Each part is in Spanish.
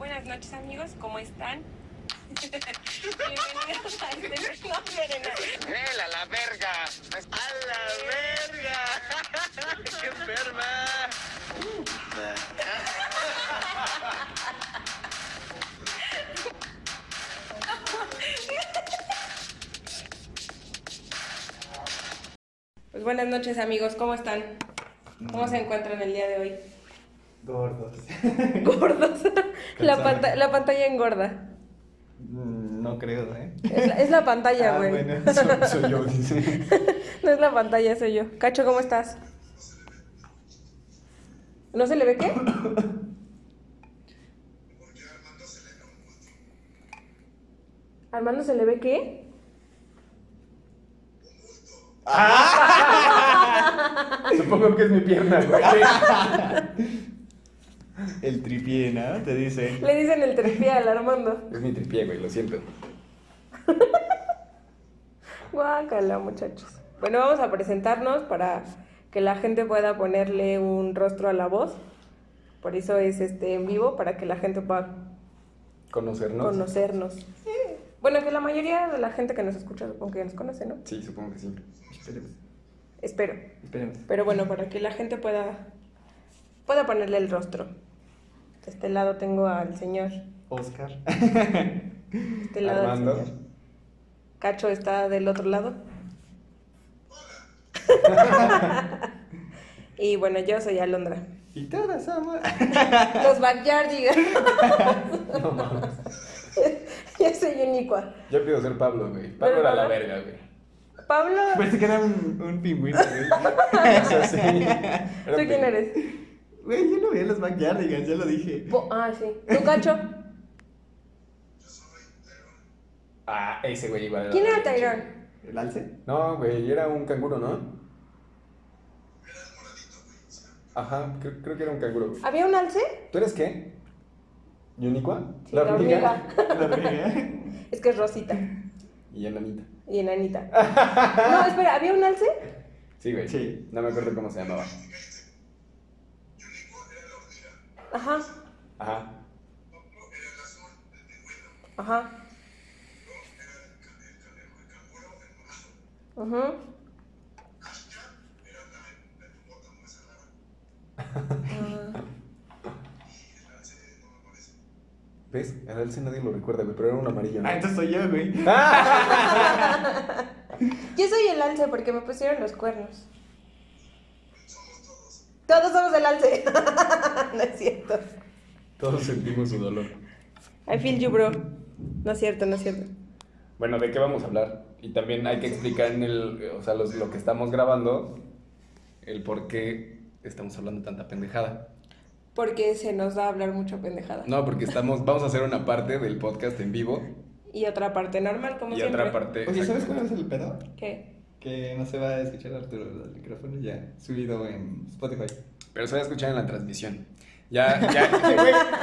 Buenas noches amigos, ¿cómo están? Bienvenidos a este no, ¡Él a la verga! ¡A la verga! ¡Qué enferma! Pues buenas noches amigos, ¿cómo están? ¿Cómo se encuentran el día de hoy? Gordos. Gordos. la, panta- la pantalla engorda. Mm, No creo, ¿eh? Es la, es la pantalla, Ah, güey. bueno, soy, soy yo, dice. No es la pantalla, soy yo. Cacho, ¿cómo estás? ¿No se le ve qué? ¿Armando se le ve qué? Supongo que es mi pierna, güey. El tripié, ¿no? Te dice. Le dicen el tripié al Armando. Es mi tripié, güey, lo siento. Guácala, muchachos. Bueno, vamos a presentarnos para que la gente pueda ponerle un rostro a la voz. Por eso es este en vivo, para que la gente pueda ¿Conocernos? conocernos. Bueno, que la mayoría de la gente que nos escucha supongo que ya nos conoce, ¿no? Sí, supongo que sí. Esperemos. Espero. Esperemos. Pero bueno, para que la gente pueda, pueda ponerle el rostro. De este lado tengo al señor. Oscar. De este lado al Armando. señor. Cacho está del otro lado. y bueno, yo soy Alondra. Y todas somos. Los backyardigans. No mames. yo soy Unicua. Yo pido ser Pablo, güey. Pablo Pero era la verga, güey. Pablo, Parece que era un, un pingüino, güey. Eso sí. Era ¿tú quién eres? Güey, yo no vi a los Backyardigans, ya lo dije. Bo- ah, sí. ¿Tú, Cacho? Ah, ese güey igual. ¿Quién era la Tyrone? ¿El alce? No, güey, era un canguro, ¿no? Ajá, creo, creo que era un canguro, güey. ¿Había un alce? ¿Tú eres qué? ¿Yunicua? Sí, la hormiga. La hormiga. Es que es Rosita Y enanita. y enanita. No, espera, ¿había un alce? Sí, güey. Sí. No me acuerdo cómo se llamaba. Ajá, Ajá. ajá. Ajá. Ah, ¿Ves? El alce nadie lo recuerda, güey, pero era un amarillo, ¿no? Ah, entonces soy yo, güey. Yo soy el alce porque me pusieron los cuernos. Todos somos el alce. no es cierto. Todos sentimos su dolor. I feel you, bro. No es cierto, no es cierto. Bueno, ¿de qué vamos a hablar? Y también hay que explicar en el, o sea, los- lo que estamos grabando, el por qué estamos hablando tanta pendejada. Porque se nos da a hablar mucha pendejada. No, porque estamos, vamos a hacer una parte del podcast en vivo Y otra parte normal, como y siempre. otra parte. Oye, ¿sabes cuál es el pedo? ¿Qué? Que no se va a escuchar Arturo el micrófono ya subido en Spotify. Pero se va a escuchar en la transmisión. Ya, ya,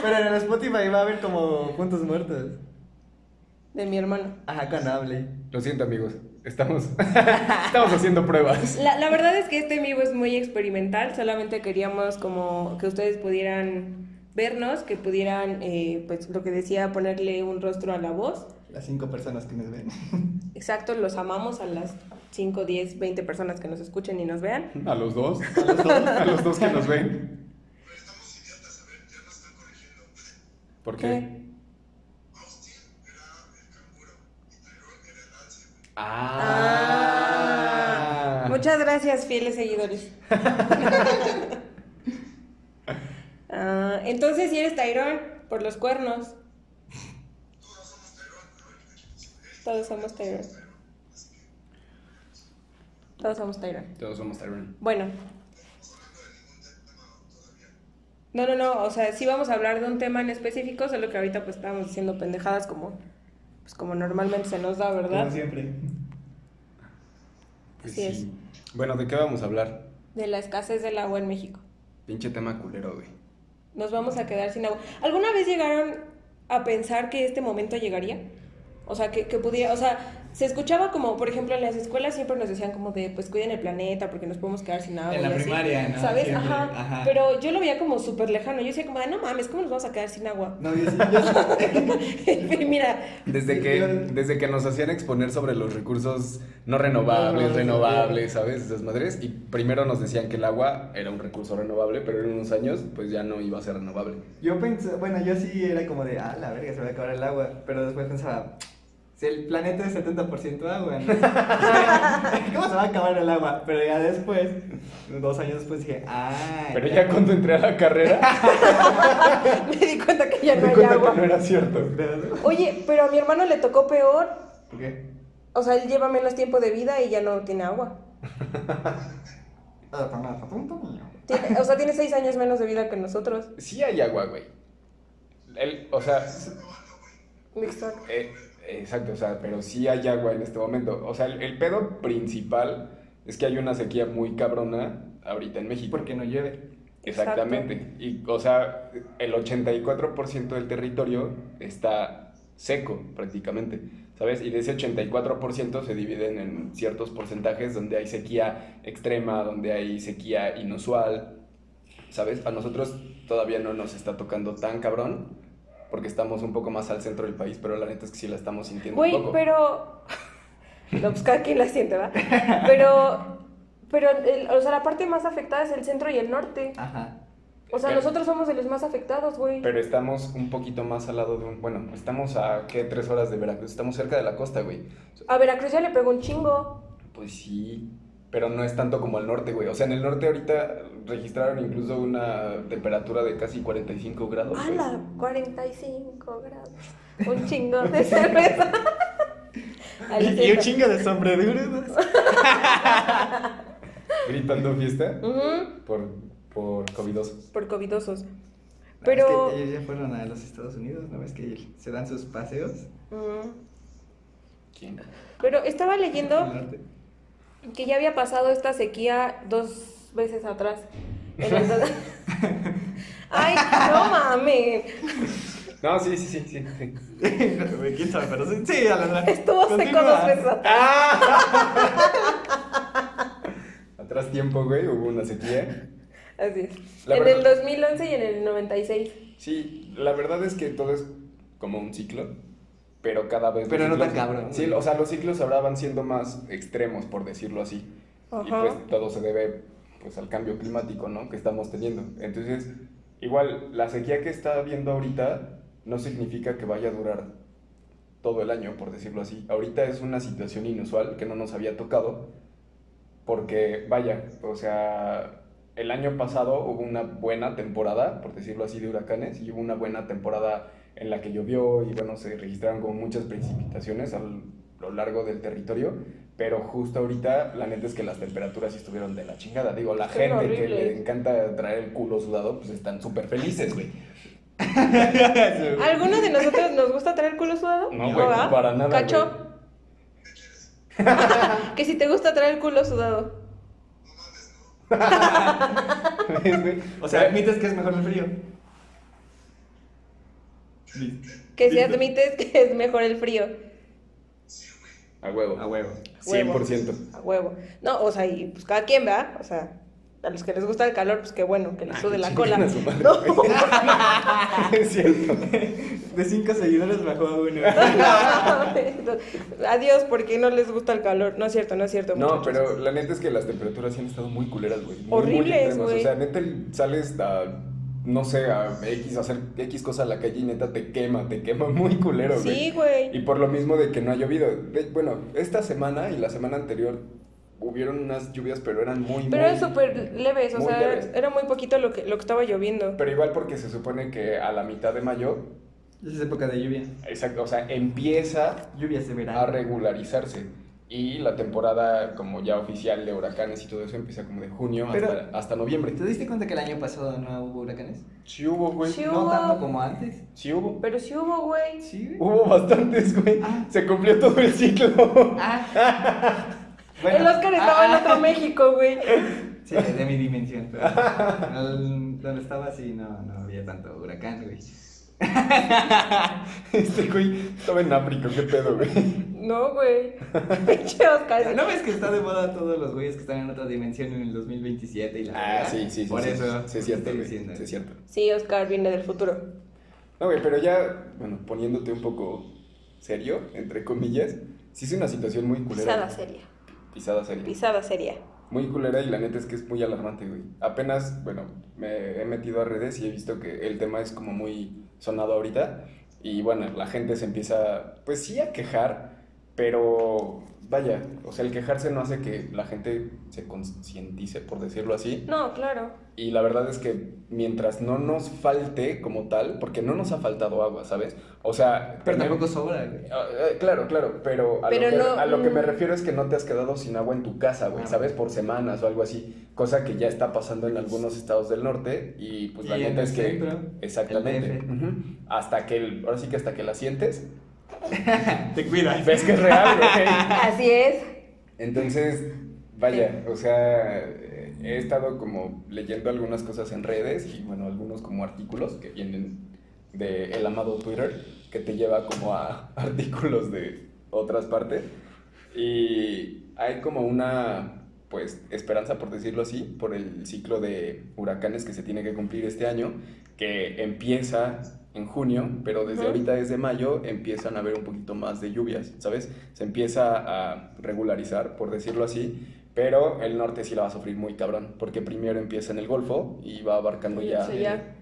pero en el Spotify va a haber como puntos muertos. De mi hermano. Ajá, con hable. Lo siento, amigos. Estamos, estamos haciendo pruebas. La, la verdad es que este en vivo es muy experimental, solamente queríamos como que ustedes pudieran vernos, que pudieran, eh, pues lo que decía, ponerle un rostro a la voz. Las cinco personas que nos ven. Exacto, los amamos a las 5, 10, 20 personas que nos escuchen y nos vean. A los dos. A los dos. A los dos que nos ven. ¿Por qué? ¿Qué? Ah. Muchas gracias, fieles seguidores. Ah, entonces, si eres Tyrone, por los cuernos. Todos somos Tyrone. Todos somos Tyrone. Todos somos Tyrone. Bueno. No, no, no, o sea, sí vamos a hablar de un tema en específico, solo que ahorita pues estábamos diciendo pendejadas como, pues como normalmente se nos da, ¿verdad? Como siempre. Pues Así es. Bueno, ¿de qué vamos a hablar? De la escasez del agua en México. Pinche tema culero, güey. Nos vamos a quedar sin agua. ¿Alguna vez llegaron a pensar que este momento llegaría? O sea, que, que pudiera, o sea, se escuchaba como, por ejemplo, en las escuelas siempre nos decían como de, pues cuiden el planeta porque nos podemos quedar sin agua. En y la así, primaria, ¿no? ¿Sabes? Siempre, Ajá. ajá. Pero yo lo veía como súper lejano. Yo decía como de, no mames, ¿cómo nos vamos a quedar sin agua? No, yo sí, yo Mira, Desde que, desde que nos hacían exponer sobre los recursos no renovables, No, renovables, ¿sabes? Esas madres. Y primero nos decían que el agua era un recurso renovable, pero en unos años, pues ya no iba a ser renovable. Yo pensé, bueno, yo sí era como de, ah, la verga, se va a acabar el agua. Pero después pensaba, si el planeta es 70% agua, ¿no? ¿cómo se va a acabar el agua? Pero ya después, dos años después dije, ah. Pero ya cuando entré a la carrera, me di cuenta que ya me no di hay cuenta agua. que no era cierto. Oye, pero a mi hermano le tocó peor. ¿Por qué? O sea, él lleva menos tiempo de vida y ya no tiene agua. Tiene- o sea, tiene seis años menos de vida que nosotros. Sí hay agua, güey. El, o sea, Exacto. eh, exacto, o sea, pero sí hay agua en este momento. O sea, el, el pedo principal es que hay una sequía muy cabrona ahorita en México. Porque no llueve. Exactamente. Y, o sea, el 84% del territorio está seco prácticamente, ¿sabes? Y de ese 84% se dividen en ciertos porcentajes donde hay sequía extrema, donde hay sequía inusual, ¿sabes? A nosotros todavía no nos está tocando tan cabrón porque estamos un poco más al centro del país, pero la neta es que sí la estamos sintiendo Güey, un poco. pero. No, pues cada quien la siente, ¿va? Pero. Pero, el- o sea, la parte más afectada es el centro y el norte. Ajá. O sea, Pero- nosotros somos de los más afectados, güey. Pero estamos un poquito más al lado de un... Bueno, estamos a, ¿qué? Tres horas de Veracruz. Estamos cerca de la costa, güey. A Veracruz ya le pegó un chingo. Pues sí, pero no es tanto como al norte, güey. O sea, en el norte ahorita registraron incluso una temperatura de casi 45 grados. ¡Hala! 45 grados. Un chingo de cerveza. Y, y un chingo de sombreduras. Gritando fiesta Ujú, por, por covidosos. Por covidosos. Pero... Pero. Es que ellos ya fueron a los Estados Unidos, ¿no ves que se dan sus paseos? ¿Quién? Pero estaba leyendo norte? Que ya había pasado esta sequía dos veces atrás. En el- Ay, no mames. No, sí, sí, sí, sí. ¿Quién sabe? Pero sí, sí, a la Estuvo seco dos veces atrás. Atrás tiempo, güey, hubo una sequía. Así es. La en verdad- el 2011 y en el 96. Sí, la verdad es que todo es como un ciclo, pero cada vez... Pero no ciclos- tan cabrón, Sí, o sea, los ciclos ahora van siendo más extremos, por decirlo así. Y Ajá. pues todo se debe pues al cambio climático, ¿no? Que estamos teniendo. Entonces, igual la sequía que está habiendo ahorita no significa que vaya a durar todo el año, por decirlo así. Ahorita es una situación inusual que no nos había tocado porque vaya, o sea, el año pasado hubo una buena temporada, por decirlo así, de huracanes y hubo una buena temporada en la que llovió y bueno, se registraron como muchas precipitaciones a lo largo del territorio, pero justo ahorita la neta es que las temperaturas sí estuvieron de la chingada. Digo, la gente que le encanta traer el culo sudado, pues están súper felices, güey. ¿Alguno de nosotros nos gusta traer culo sudado? No, güey, para nada, ¿Cacho? que si te gusta traer el culo sudado. O sea, admites que es mejor el frío. Que si admites que es mejor el frío. A huevo. A huevo. 100%. A huevo. No, o sea, y pues cada quien va, o sea, a los que les gusta el calor, pues qué bueno, que les sude la cola. chinguen a su madre, No, güey. es cierto. De cinco seguidores bajó a uno. Adiós, porque no les gusta el calor. No es cierto, no es cierto. No, muchachos. pero la neta es que las temperaturas sí han estado muy culeras, güey. Horribles, güey. O sea, neta sales a, no sé, a X, hacer X cosa a la calle y neta te quema, te quema muy culero, güey. Sí, güey. Y por lo mismo de que no ha llovido. De- bueno, esta semana y la semana anterior hubieron unas lluvias, pero eran muy, Pero muy... eran súper leves, o sea, leves. era muy poquito lo que, lo que estaba lloviendo. Pero igual porque se supone que a la mitad de mayo, Es época de lluvia. exacto, o sea, empieza Lluvias de verano. a regularizarse. Y la temporada como ya oficial de huracanes y todo eso empieza como de junio Pero- hasta, hasta noviembre. ¿Te diste cuenta que el año pasado no hubo huracanes? Sí hubo, güey. Sí No hubo. tanto como antes. Sí hubo. Pero sí hubo, güey. Sí. Hubo bastantes, güey. Ah. Se cumplió todo el ciclo. Ah. el Oscar estaba en ah, otro México, güey. Sí, de mi dimensión. Pero donde estaba, sí, no, no había tanto huracán, güey. Este güey estaba en África, qué pedo, güey. No, güey. Pinche Oscar. ¿No ves que está de moda todos los güeyes que están en otra dimensión en el 2027 y la Ah, verdad? sí, sí, sí. Por sí, eso Sí, es cierto, estoy güey. diciendo. Sí, es cierto. Sí, Oscar viene del futuro. No, güey, pero ya, bueno, poniéndote un poco serio, entre comillas, sí es una situación muy culera. Pisada seria. Pisada seria. Pisada seria. Muy culera y la neta es que es muy alarmante, güey. Apenas, bueno, me he metido a redes y he visto que el tema es como muy sonado ahorita. Y bueno, la gente se empieza, pues sí, a quejar, pero vaya, o sea, el quejarse no hace que la gente se concientice, por decirlo así. No, claro. Y la verdad es que mientras no nos falte como tal, porque no nos ha faltado agua, ¿sabes? O sea, Pero tener- tampoco sobra, güey. Eh, Claro, claro, pero, a, Pero lo que, no- a lo que me mm. refiero es que no te has quedado sin agua en tu casa, güey, Ah. ¿sabes? Por semanas o algo así, cosa que ya está pasando en algunos estados del norte y pues la Y neta es que... centro, Exactamente. Hasta que, el- ahora sí que hasta que la sientes, Te cuidas. ves que es real, güey. Así es. Entonces, vaya, o sea, he estado como leyendo algunas cosas en redes y bueno, algunos como artículos que vienen de el amado Twitter, que te lleva como a artículos de otras partes. Y hay como una, pues, esperanza, por decirlo así, por el ciclo de huracanes que se tiene que cumplir este año, que empieza en junio, pero desde ahorita, desde mayo, empiezan a haber un poquito más de lluvias, ¿sabes? Se empieza a regularizar, por decirlo así, pero el norte sí la va a sufrir muy cabrón, porque primero empieza en el Golfo y va abarcando Sí, ya... sí, ya.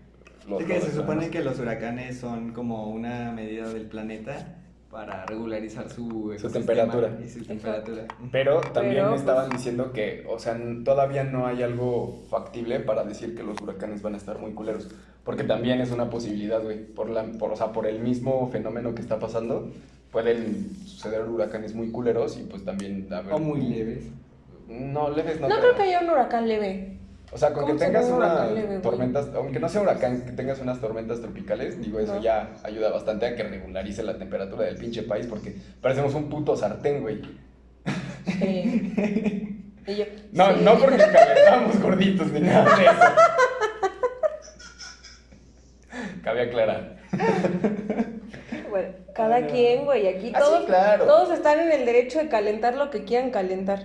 los- Es que se supone que los huracanes son como una medida del planeta para regularizar su, ecosistema temperatura. Y su temperatura. Pero también Pero, estaban pues- diciendo que, o sea, todavía no hay algo factible para decir que los huracanes van a estar muy culeros. Porque también es una posibilidad, güey. Por la, por, o sea, por el mismo fenómeno que está pasando, pueden suceder huracanes muy culeros y pues también... haber- O muy leves. No, leves no. No creo que haya un huracán leve. O sea, con que ¿Cómo se tengas ve un unas huracán leve, güey? tormentas, aunque no sea huracán, que tengas unas tormentas tropicales, digo, eso No. ya ayuda bastante a que regularice la temperatura del pinche país, porque parecemos un puto sartén, güey. Sí. Y yo, No, sí. no porque calentamos gorditos ni nada de eso. Cabe aclarar. Bueno, cada Ah, quien, güey. Aquí Ah, sí, todos, claro. todos están en el derecho de calentar lo que quieran calentar.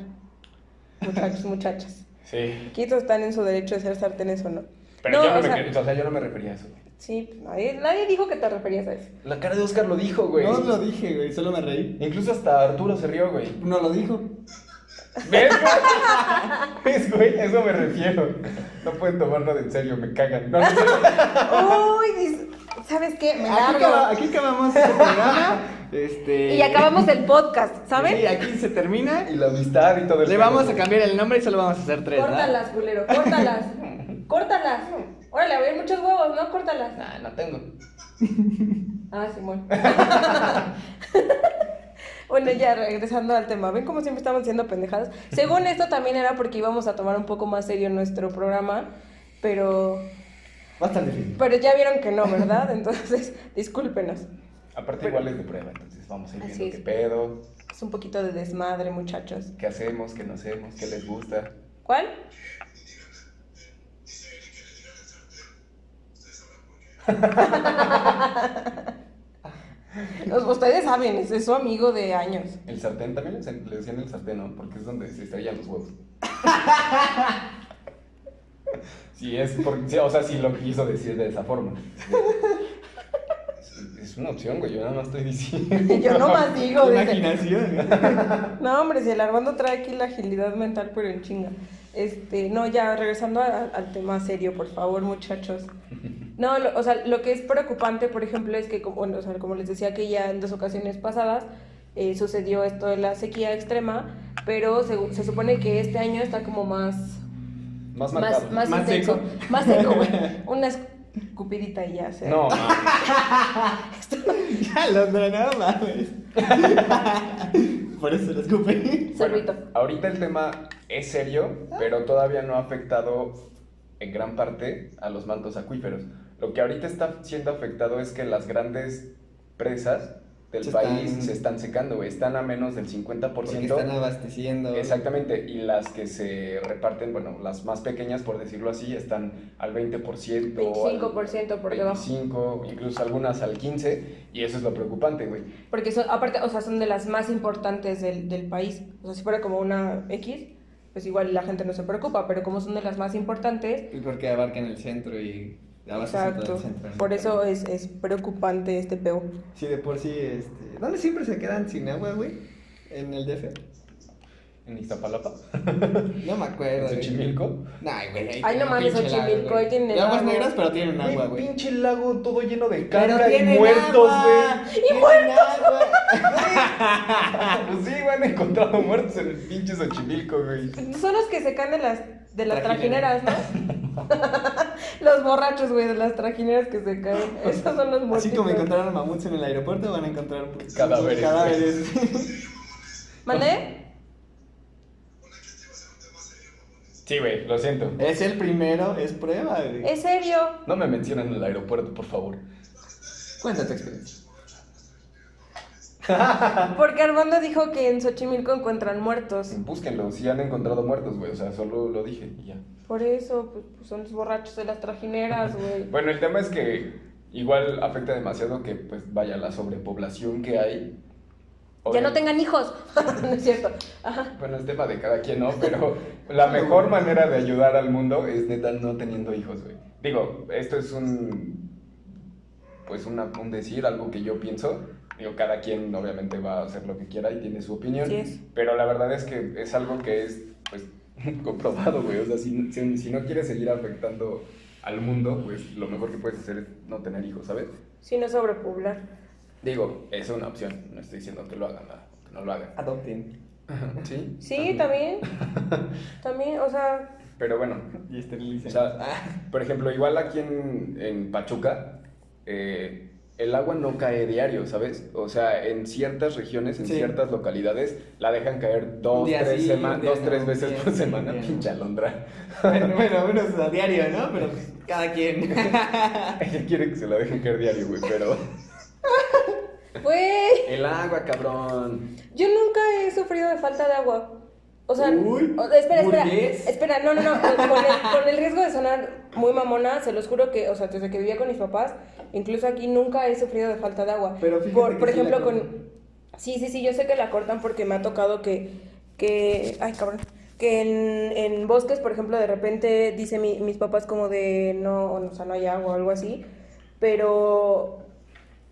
Muchachos, muchachas. Sí. Todos están en su derecho de ser sartenes o no. Pero yo, no o me, sea, o sea, yo no me refería a eso. güey. Sí, pues, nadie, nadie dijo que te referías a eso. La cara de Oscar lo dijo, güey. No lo dije, güey, solo me reí. Incluso hasta Arturo se rió, güey. No lo dijo. ¿Ves, güey? ¿Ves, güey? A eso me refiero. No pueden tomarlo de en serio, me cagan. No, no, no. Uy, dis- ¿sabes qué? Me Aquí, largo. acaba- aquí acabamos este programa. Este... Y acabamos el podcast, ¿saben? Sí, aquí se termina. Y la amistad y todo el Le vamos a cambiar el nombre y solo vamos a hacer tres, ¿verdad? Córtalas, culero, córtalas. córtalas. Órale, a ver, muchos huevos, ¿no? Córtalas. Nah, no tengo. Ah, Simón. bueno, ya regresando al tema. ¿Ven cómo siempre estamos haciendo pendejadas? Según esto también era porque íbamos a tomar un poco más serio nuestro programa, pero Va a estar difícil. pero ya vieron que no, ¿verdad? Entonces, discúlpenos. Aparte, igual es de prueba, entonces vamos a ir viendo es. qué pedo, Es un poquito de desmadre, muchachos. qué hacemos, qué no hacemos, qué les gusta. ¿Cuál? Ustedes saben, es es su amigo de años. El sartén también le, le decían el sartén, ¿no? Porque es donde se estrellan los huevos. Sí, es por, sí, o sea, sí lo quiso decir de esa forma. Es, una opción, güey, yo nada más estoy diciendo. Yo nomás digo, dice, Imaginación. No, hombre, si el Armando trae aquí la agilidad mental, pero en chinga. Este, no, ya, regresando a- al tema serio, por favor, muchachos. No, lo- o sea, lo que es preocupante, por ejemplo, es que, como, bueno, o sea, como les decía que ya en dos ocasiones pasadas eh, sucedió esto de la sequía extrema, pero se, se supone que este año está como más, Más marcado. más, más, Más intenso. seco. Más seco, güey. Una escupidita y ya, se No, ya, Londra, no mames. Por eso lo. Sorbito. Bueno, ahorita el tema es serio, pero todavía no ha afectado en gran parte a los mantos acuíferos. Lo que ahorita está siendo afectado es que las grandes presas del Se país están- se están secando, güey. Están a menos del 50%. Porque están abasteciendo. Exactamente, y las que se reparten, bueno, las más pequeñas, por decirlo así, están al 20%, 25% por al debajo. 25, incluso algunas al 15, y eso es lo preocupante, güey. Porque son, aparte, o sea, son de las más importantes del, del país. O sea, si fuera como una X, pues igual la gente no se preocupa, pero como son de las más importantes, Y porque abarcan el centro y exacto. Por eso es, es preocupante este peo. Sí, de por sí, este... ¿Dónde siempre se quedan sin agua, güey? ¿En el DF? En Iztapalapa, No me acuerdo. en. Xochimilco. Ay, güey. ahí Ay, no mames, Xochimilco, ahí tienen aguas agua. negras, pero tienen agua, Güey, pinche lago todo lleno de caca y muertos, güey. ¡Y muertos! Pues sí, güey, han encontrado muertos en el pinche Xochimilco, güey. Son los que se caen de las, de las trajineras, Trajineras. ¿no? los borrachos, güey, de las trajineras que se caen. Esos son los muertos. Así como encontraron mamuts en el aeropuerto, van a encontrar pues, Cadáveres, cadáveres. ¿Mandé? Sí, güey, lo siento. es el primero, es prueba, güey. ¿Es serio? No me mencionen en el aeropuerto, por favor. Cuenta tu experiencia. Porque Armando dijo que en Xochimilco encuentran muertos. Búsquenlo, si han encontrado muertos, güey. O sea, solo lo dije y ya. Por eso, pues, pues, son los borrachos de las trajineras, güey. Bueno, el tema es que igual afecta demasiado que, pues, vaya, la sobrepoblación que hay. Ya no tengan hijos. no es cierto. Ajá. Bueno, es tema de cada quien, ¿no? Pero la mejor manera de ayudar al mundo es neta no teniendo hijos, güey. Digo, esto es un. Pues una, un decir, algo que yo pienso. Digo, cada quien obviamente va a hacer lo que quiera y tiene su opinión. Pero la verdad es que es algo que es, pues, comprobado, güey. O sea, si, si, si no quieres seguir afectando al mundo, pues lo mejor que puedes hacer es no tener hijos, ¿sabes? Sí, no sobrepoblar. Digo, es una opción. No estoy diciendo que lo hagan, que no lo hagan. Adopten. ¿Sí? Sí, también. También, o sea, Pero bueno, Y O sea, por ejemplo, igual aquí en, en Pachuca, eh, el agua no cae diario, ¿sabes? O sea, en ciertas regiones, en Sí. ciertas localidades, la dejan caer dos, día tres, sí, sema- un día dos, no, tres un veces día por semana, pinche alondra. bueno, bueno, menos a diario, ¿no? Pero pues, cada quien. Ella quiere que se la dejen caer diario, güey, pero... güey, El agua, cabrón. yo nunca he sufrido de falta de agua. O sea, Uy, o- espera, espera, burgués. espera, no, no, no, con el, con el riesgo de sonar muy mamona, se los juro que, o sea, desde que vivía con mis papás, incluso aquí nunca he sufrido de falta de agua. Pero fíjate por, que por sí la ejemplo, con, sí, sí, sí, yo sé que la cortan porque me ha tocado que, que, ay, cabrón, que en, en bosques, por ejemplo, de repente dice mi- mis papás como de, no, o sea, no hay agua o algo así, pero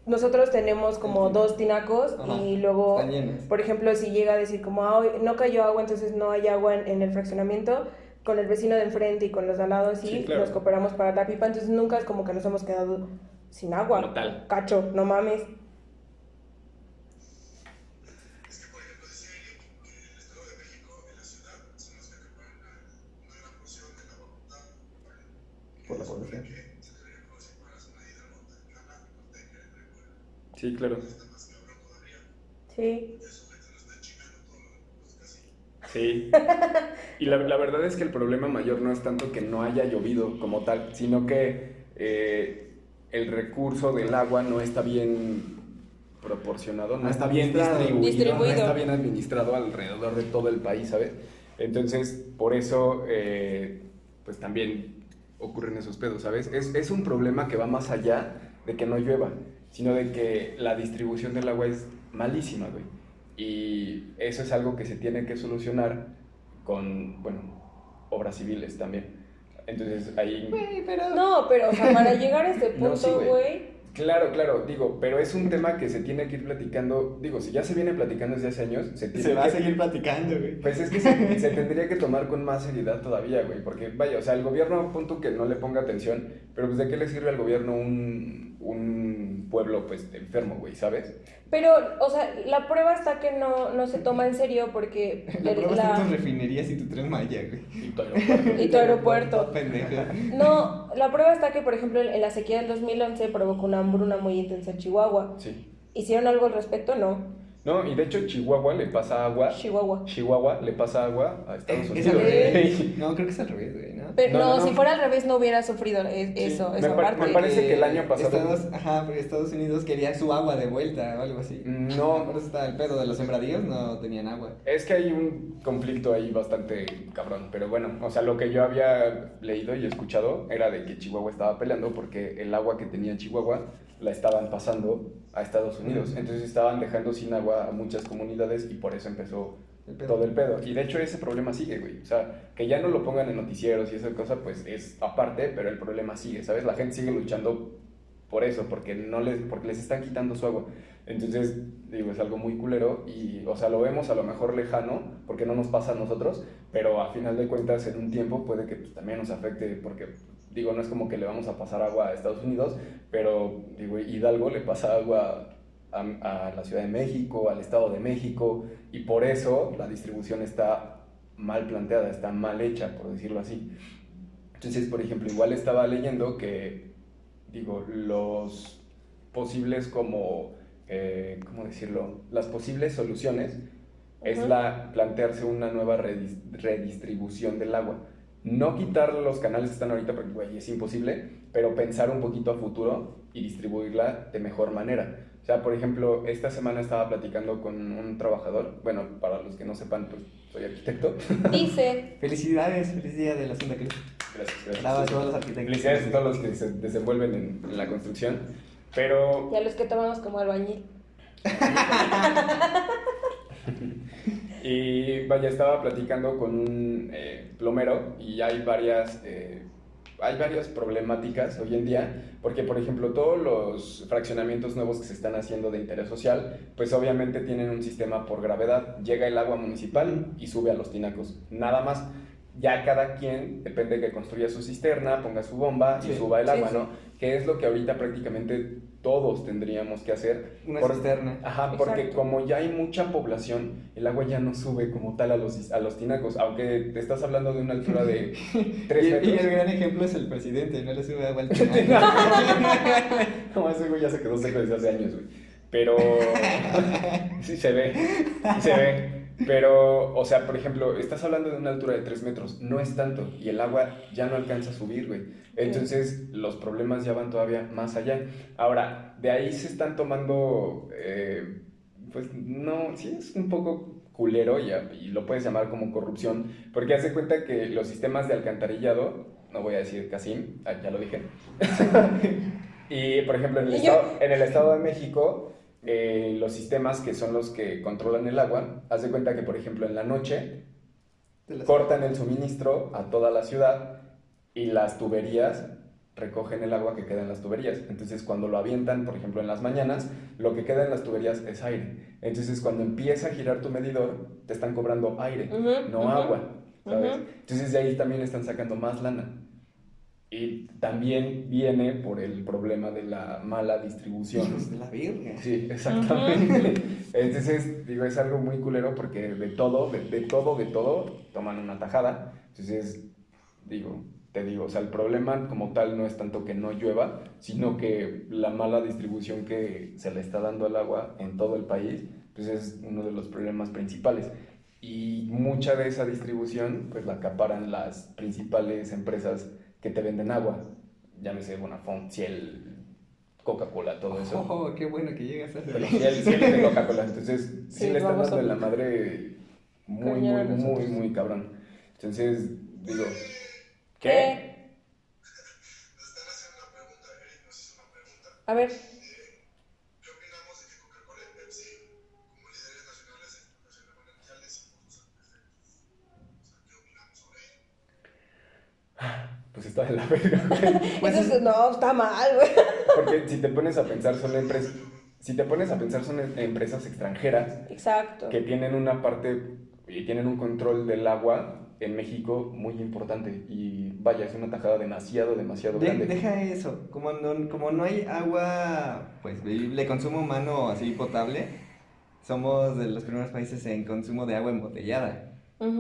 nosotros tenemos como dos tinacos Ajá, y luego, por ejemplo, si llega a decir como, "Ah, hoy no cayó agua, entonces no hay agua en, en el fraccionamiento, con el vecino de enfrente y con los de al lado así, Sí, claro. nos cooperamos para la pipa, entonces nunca es como que nos hemos quedado sin agua. Como tal. Cacho, no mames. Por la población. Sí, claro. Sí. Sí. Y la, la verdad es que el problema mayor no es tanto que no haya llovido como tal, sino que eh, el recurso del agua no está bien proporcionado, no está bien distribuido, no está bien administrado alrededor de todo el país, ¿sabes? Entonces, por eso, eh, pues también ocurren esos pedos, ¿sabes? Es, es un problema que va más allá de que no llueva, sino de que la distribución del agua es malísima, güey. Y eso es algo que se tiene que solucionar con, bueno, obras civiles también. Entonces ahí... Güey, pero. No, pero, o sea, para llegar a este No, sí, punto, güey. güey, Claro, claro, digo, pero es un tema que se tiene que ir platicando, digo, si ya se viene platicando desde hace años, se tiene Se va que... a seguir platicando, güey. Pues es que se, se tendría que tomar con más seriedad todavía, güey, porque vaya, o sea, el gobierno, punto que no le ponga atención, pero pues de qué le sirve al gobierno un, un pueblo, pues, enfermo, güey, ¿sabes? pero, o sea, la prueba está que no, no se toma en serio porque La prueba la- está en tus refinerías y tu tren Maya, güey. Y todo el- y tu aeropuerto. No, la prueba está que, por ejemplo, en la sequía del 2011 provocó una hambruna muy intensa en Chihuahua. Sí. ¿Hicieron algo al respecto? No. No, y de hecho Chihuahua le pasa agua. Chihuahua. Chihuahua le pasa agua a Estados Es Unidos. No, creo que es al revés, güey. No. Pero No, no, no, no. si fuera al revés no hubiera sufrido es- Sí, eso, me esa par- parte. me parece que el año pasado- Estados, ajá, porque Estados Unidos quería su agua de vuelta o algo así. No. Por eso está el pedo de los sembradíos, no tenían agua. Es que hay un conflicto ahí bastante cabrón, pero bueno, o sea, lo que yo había leído y escuchado era de que Chihuahua estaba peleando porque el agua que tenía Chihuahua la estaban pasando a Estados Unidos, entonces estaban dejando sin agua a muchas comunidades y por eso empezó El todo el pedo. Y de hecho ese problema sigue, güey. O sea, que ya no lo pongan en noticieros y esa cosa, pues es aparte, pero el problema sigue, ¿sabes? La gente sigue luchando por eso, porque, no les, porque les están quitando su agua. Entonces, digo, es algo muy culero y, o sea, lo vemos a lo mejor lejano, porque no nos pasa a nosotros, pero a final de cuentas en un tiempo puede que pues, también nos afecte, porque, digo, no es como que le vamos a pasar agua a Estados Unidos, pero, digo, Hidalgo le pasa agua a, a la Ciudad de México, al Estado de México, y por eso la distribución está mal planteada, está mal hecha, por decirlo así. Entonces, por ejemplo, igual estaba leyendo que, digo, los posibles como, eh, ¿cómo decirlo? Las posibles soluciones es la plantearse una nueva redis- redistribución del agua. No quitar los canales que están ahorita porque, güey, es imposible, pero pensar un poquito a futuro y distribuirla de mejor manera. O sea, por ejemplo, esta semana estaba platicando con un trabajador, bueno, para los que no sepan, pues soy arquitecto. Dice, Felicidades, feliz día de la Santa Cruz. Gracias, gracias. Bravo a todos los arquitectos. Felicidades a todos los que se desenvuelven en, en la construcción. Pero y a los que tomamos como albañil. Y vaya, estaba platicando con un eh, plomero y hay varias, eh, hay varias problemáticas hoy en día, porque por ejemplo todos los fraccionamientos nuevos que se están haciendo de interés social, pues obviamente tienen un sistema por gravedad. Llega el agua municipal y sube a los tinacos, nada más. Ya cada quien, depende de que construya su cisterna, ponga su bomba y suba el Sí, agua, sí. ¿no? Que es lo que ahorita prácticamente todos tendríamos que hacer. Una Por- cisterna. Ajá, porque Exacto. como ya hay mucha población, el agua ya no sube como tal a los, a los tinacos, aunque te estás hablando de una altura de 3 Y, y metros. el gran ejemplo es el presidente, no le sube agua al tinaco. No, ese güey ya se quedó seco desde hace años, güey. Pero sí se ve, sí se ve. Pero, o sea, por ejemplo, estás hablando de una altura de 3 metros, no es tanto, y el agua ya no alcanza a subir, güey. Entonces, los problemas ya van todavía más allá. Ahora, de ahí se están tomando, eh, pues, no, sí es un poco culero y, y lo puedes llamar como corrupción, porque hace cuenta que los sistemas de alcantarillado, no voy a decir Casim, ah, ya lo dije, y por ejemplo, en el, estado, en el Estado de México, eh, los sistemas que son los que controlan el agua, haz de cuenta que, por ejemplo, en la noche cortan el suministro a toda la ciudad y las tuberías recogen el agua que queda en las tuberías. Entonces, cuando lo avientan, por ejemplo, en las mañanas, lo que queda en las tuberías es aire. Entonces, cuando empieza a girar tu medidor, te están cobrando aire, no agua. Entonces, de ahí también están sacando más lana. Y también viene por el problema de la mala distribución. Hijos de la virga. Sí, exactamente. Entonces, digo, es algo muy culero porque de todo, de, de todo, de todo, toman una tajada. Entonces, digo, te digo, o sea, el problema como tal no es tanto que no llueva, sino que la mala distribución que se le está dando al agua en todo el país, pues es uno de los problemas principales. Y mucha de esa distribución, pues la acaparan las principales empresas que te venden agua. Llámese Bonafont, Ciel, Coca-Cola, todo eso. Oh, qué bueno que llegas a Pero él es de Coca-Cola, entonces sí, Sí, le están dando a- en la madre muy, muy, muy, muy cabrón. Entonces, digo, ¿qué? ¿Qué? A ver, ¿Qué opinamos de que Coca-Cola y Pepsi, como líderes nacionales en producción de mundiales, son sus efectos? O sea, ¿qué opinamos sobre ello? Pues está de la verga. Pues no, está mal, güey. Porque si te pones a pensar, son empresas. Si te pones a pensar, son em- empresas extranjeras Exacto. que tienen una parte y tienen un control del agua en México muy importante. Y vaya, es una tajada demasiado, demasiado De- grande. deja eso, como no, como no hay agua pues de consumo humano así potable, somos de los primeros países en consumo de agua embotellada.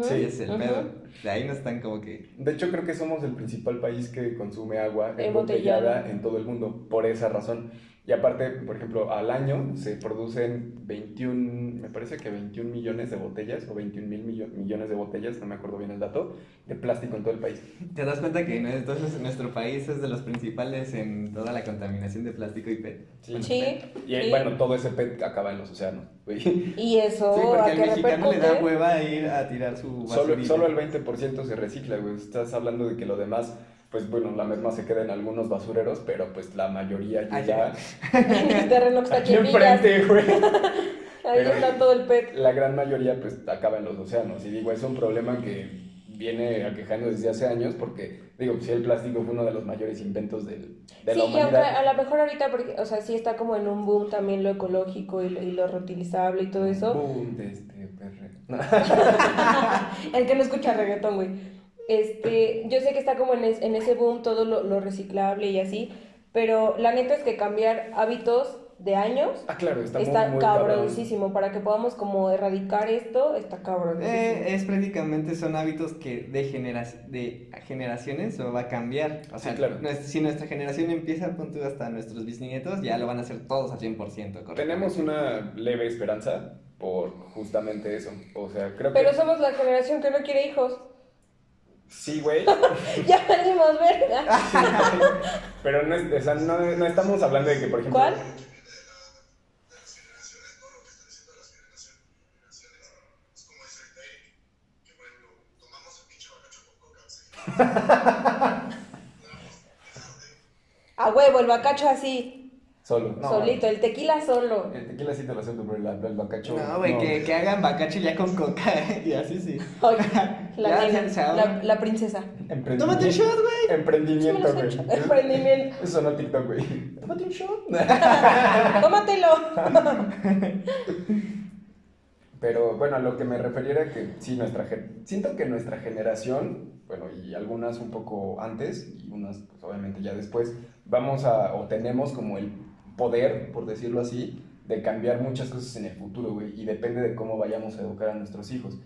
Sí, es el pedo. De ahí no están como que De hecho, creo que somos el principal país que consume agua Embotellada. embotellada en todo el mundo, por esa razón. Y aparte, por ejemplo, al año se producen 21, me parece que 21 millones de botellas o 21 mil millo- millones de botellas, no me acuerdo bien el dato, de plástico en todo el país. ¿Te das cuenta que no- entonces nuestro país es de los principales en toda la contaminación de plástico y PET? Sí. Y sí. bueno, todo ese PET acaba en los océanos, güey. Y eso, Sí, ¿a porque al mexicano le da hueva ir a tirar su Solo, solo el 20% se recicla, güey. Estás hablando de que lo demás, pues bueno, la merma se queda en algunos basureros, pero pues la mayoría llega El terreno que está aquí enfrente, güey. Ahí Pero- está todo el PET. La gran mayoría pues acaba en los océanos. Y digo, es un problema que viene aquejando desde hace años porque, digo, si el plástico fue uno de los mayores inventos del, de Sí, la humanidad. a lo mejor ahorita, porque, o sea, sí está como en un boom también lo ecológico y lo, y lo reutilizable y todo eso. Boom de este perre. El que no escucha reggaetón, güey. Este, yo sé que está como en, es- en ese boom todo lo, lo reciclable y así, pero la neta es que cambiar hábitos de años Ah, claro, está, está, muy, muy cabrón. Para que podamos como erradicar esto, está cabroncísimo. Eh, es prácticamente son hábitos que de, genera de generaciones lo va a cambiar. O Sí, sea, claro. nues- si nuestra generación empieza, punto hasta nuestros bisnietos, ya lo van a hacer todos al 100%. correctamente. Tenemos una leve esperanza por justamente eso. O sea, creo Pero que... somos la generación que no quiere hijos. Sí, güey. ya perdimos, verga. Pero no, es- o sea, no, no estamos hablando de que, por ejemplo... ¿Cuál? de las generaciones, todo lo que están diciendo las generaciones, generaciones. Es como dice ahorita Eric, que por ejemplo, tomamos el pinche bacacho con coca, sí. A huevo, el bacacho así, Solo. No, solito, el tequila solo. El tequila sí te lo acepto, pero el, el bacacho... No, güey, que, que hagan bacacho ya con coca y así sí. La, princesa. Emprendimiento. Tómate un shot, güey. Emprendimiento, güey. Emprendimiento. Eso no TikTok, güey. Tómate un shot. Tómatelo. Pero bueno, a lo que me refería era que sí, nuestra siento que nuestra generación, bueno, y algunas un poco antes y unas pues obviamente ya después, vamos a, o tenemos como el poder, por decirlo así, de cambiar muchas cosas en el futuro, güey, y depende de cómo vayamos a educar a nuestros hijos.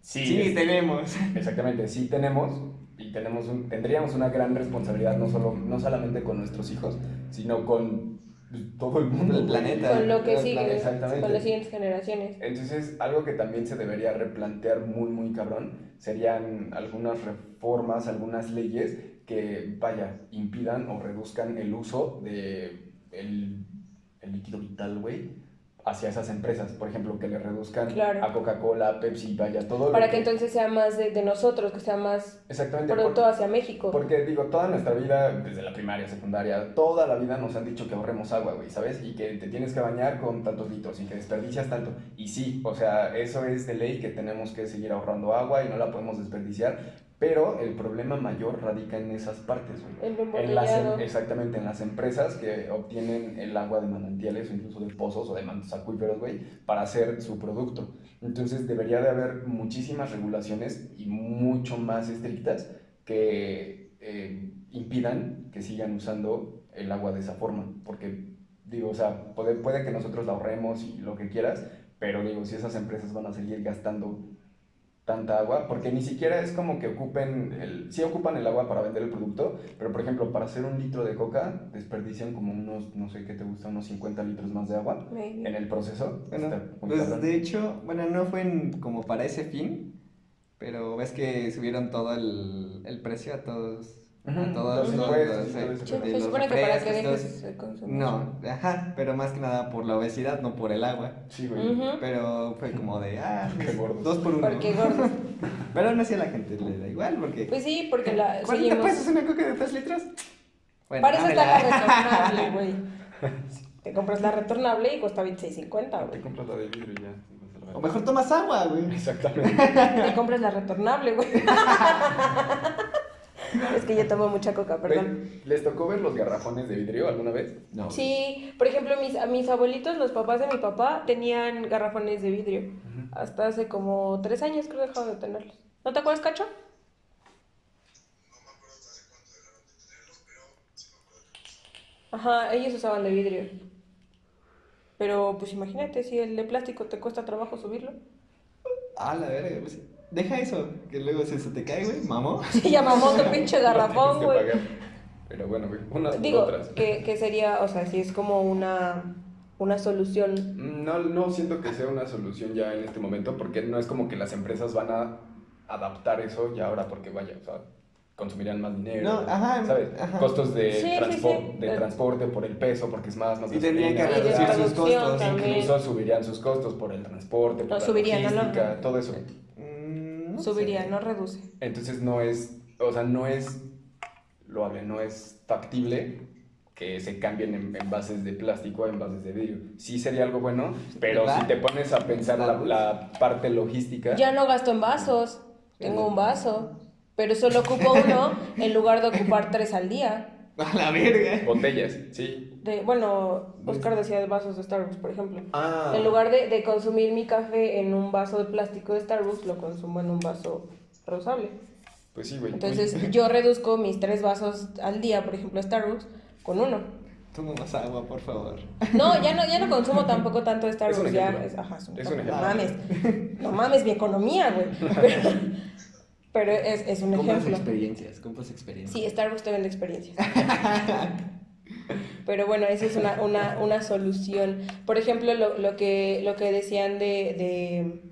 Sí, es- tenemos. Exactamente, sí tenemos y tenemos un- tendríamos una gran responsabilidad no solo no solamente con nuestros hijos, sino con pues, todo el mundo, El planeta. Con lo que sigue, exactamente. con las siguientes generaciones. Entonces, algo que también se debería replantear muy, muy cabrón serían algunas reformas, algunas leyes que, vaya, impidan o reduzcan el uso de el, el líquido vital, güey, hacia esas empresas. Por ejemplo, que le reduzcan Claro. a Coca-Cola, a Pepsi, vaya, todo lo Para que entonces sea más de, de nosotros, que sea más Exactamente. producto por- hacia México. porque digo, toda nuestra vida, desde la primaria, secundaria, toda la vida nos han dicho que ahorremos agua, güey, ¿sabes? Y que te tienes que bañar con tantos litros y que desperdicias tanto. Y sí, o sea, eso es de ley que tenemos que seguir ahorrando agua y no la podemos desperdiciar. Pero el problema mayor radica en esas partes, güey. El En las, em- exactamente, en las empresas que obtienen el agua de manantiales o incluso de pozos o de mantos acuíferos, güey, para hacer su producto. Entonces debería de haber muchísimas regulaciones y mucho más estrictas que eh, impidan que sigan usando el agua de esa forma. Porque, digo, o sea, puede, puede que nosotros la ahorremos y lo que quieras, pero digo, si esas empresas van a seguir gastando tanta agua, porque ni siquiera es como que ocupen, el, sí ocupan el agua para vender el producto, pero por ejemplo, para hacer un litro de coca, desperdician como unos, no sé qué te gusta, unos 50 litros más de agua Maybe. en el proceso. Bueno, pues cabrón. de hecho, bueno, no fue en- como para ese fin, pero ves que subieron todo el, el precio a todos. Todos los los- impuestos los- y todo eso. Sí, de se supone que para que dejes de consumir. No, ajá, pero más que nada por la obesidad, no por el agua. Sí, güey. Pero fue como de, ah, Qué gordos. dos por uno. Porque gordos. Pero aún así a la gente le da igual, porque... Pues sí, porque la 40 seguimos. pesos una coca de 3 litros. Bueno, Para eso está la retornable, güey. Te compras la retornable y cuesta 26.50, Te güey. compras la de vidrio y ya. O mejor tomas agua, güey. Exactamente. Te compras la retornable, güey. Es que yo tomo mucha coca, perdón. ¿Les tocó ver los garrafones de vidrio alguna vez? No. Sí, por ejemplo, mis, a mis abuelitos, los papás de mi papá, tenían garrafones de vidrio. Hasta hace como tres años creo que dejado de tenerlos. ¿No te acuerdas, Cacho? No me acuerdo hasta hace cuánto dejaron de tenerlos, pero sí me acuerdo que los usaban. Ajá, ellos usaban de vidrio. Pero pues imagínate, si el de plástico te cuesta trabajo subirlo. Ah, la verga, pues. Deja eso, que luego si se te cae, güey, mamó. Sí, ya mamó tu pinche garrafón, güey. Pero bueno, güey, unas por Digo, otras. que, que sería, o sea, si es como una, una solución. No, no siento que sea una solución ya en este momento, porque no es como que las empresas van a adaptar eso ya ahora porque vaya, o sea, consumirían más dinero, No, ajá, ¿sabes? ajá. Costos de, Sí, sí, transpor- sí. de Eh. transporte por el peso, porque es más, más Y tendrían que reducir sus costos. también. Incluso subirían sus costos por el transporte, por No, la subirían, no, no. logística, todo eso. No Subiría, no reduce. Entonces no es, o sea, no es loable, no es factible que se cambien en envases de plástico a envases de vidrio. Sí sería algo bueno, pero ¿Verdad? si te pones a pensar la, la parte logística, Ya no gasto en vasos. Tengo un vaso. Pero solo ocupo uno en lugar de ocupar tres al día. A la verga. botellas, sí. De, bueno, Oscar decía de vasos de Starbucks, por ejemplo. Ah. En lugar de, de consumir mi café en un vaso de plástico de Starbucks, lo consumo en un vaso reusable. Pues sí, güey. Entonces yo reduzco mis tres vasos al día, por ejemplo, Starbucks, con uno. Toma más agua, por favor. No, ya no, ya no consumo tampoco tanto de Starbucks. Es un ya es, ajá, es un Es un ejemplo. No mames. No mames, mi economía, güey. Pero, pero es, es un Compras ejemplo. experiencias, compras experiencias. Sí, Starbucks te vende experiencias. Pero bueno, esa es una, una, una solución. Por ejemplo, lo, lo, que, lo que decían de, de,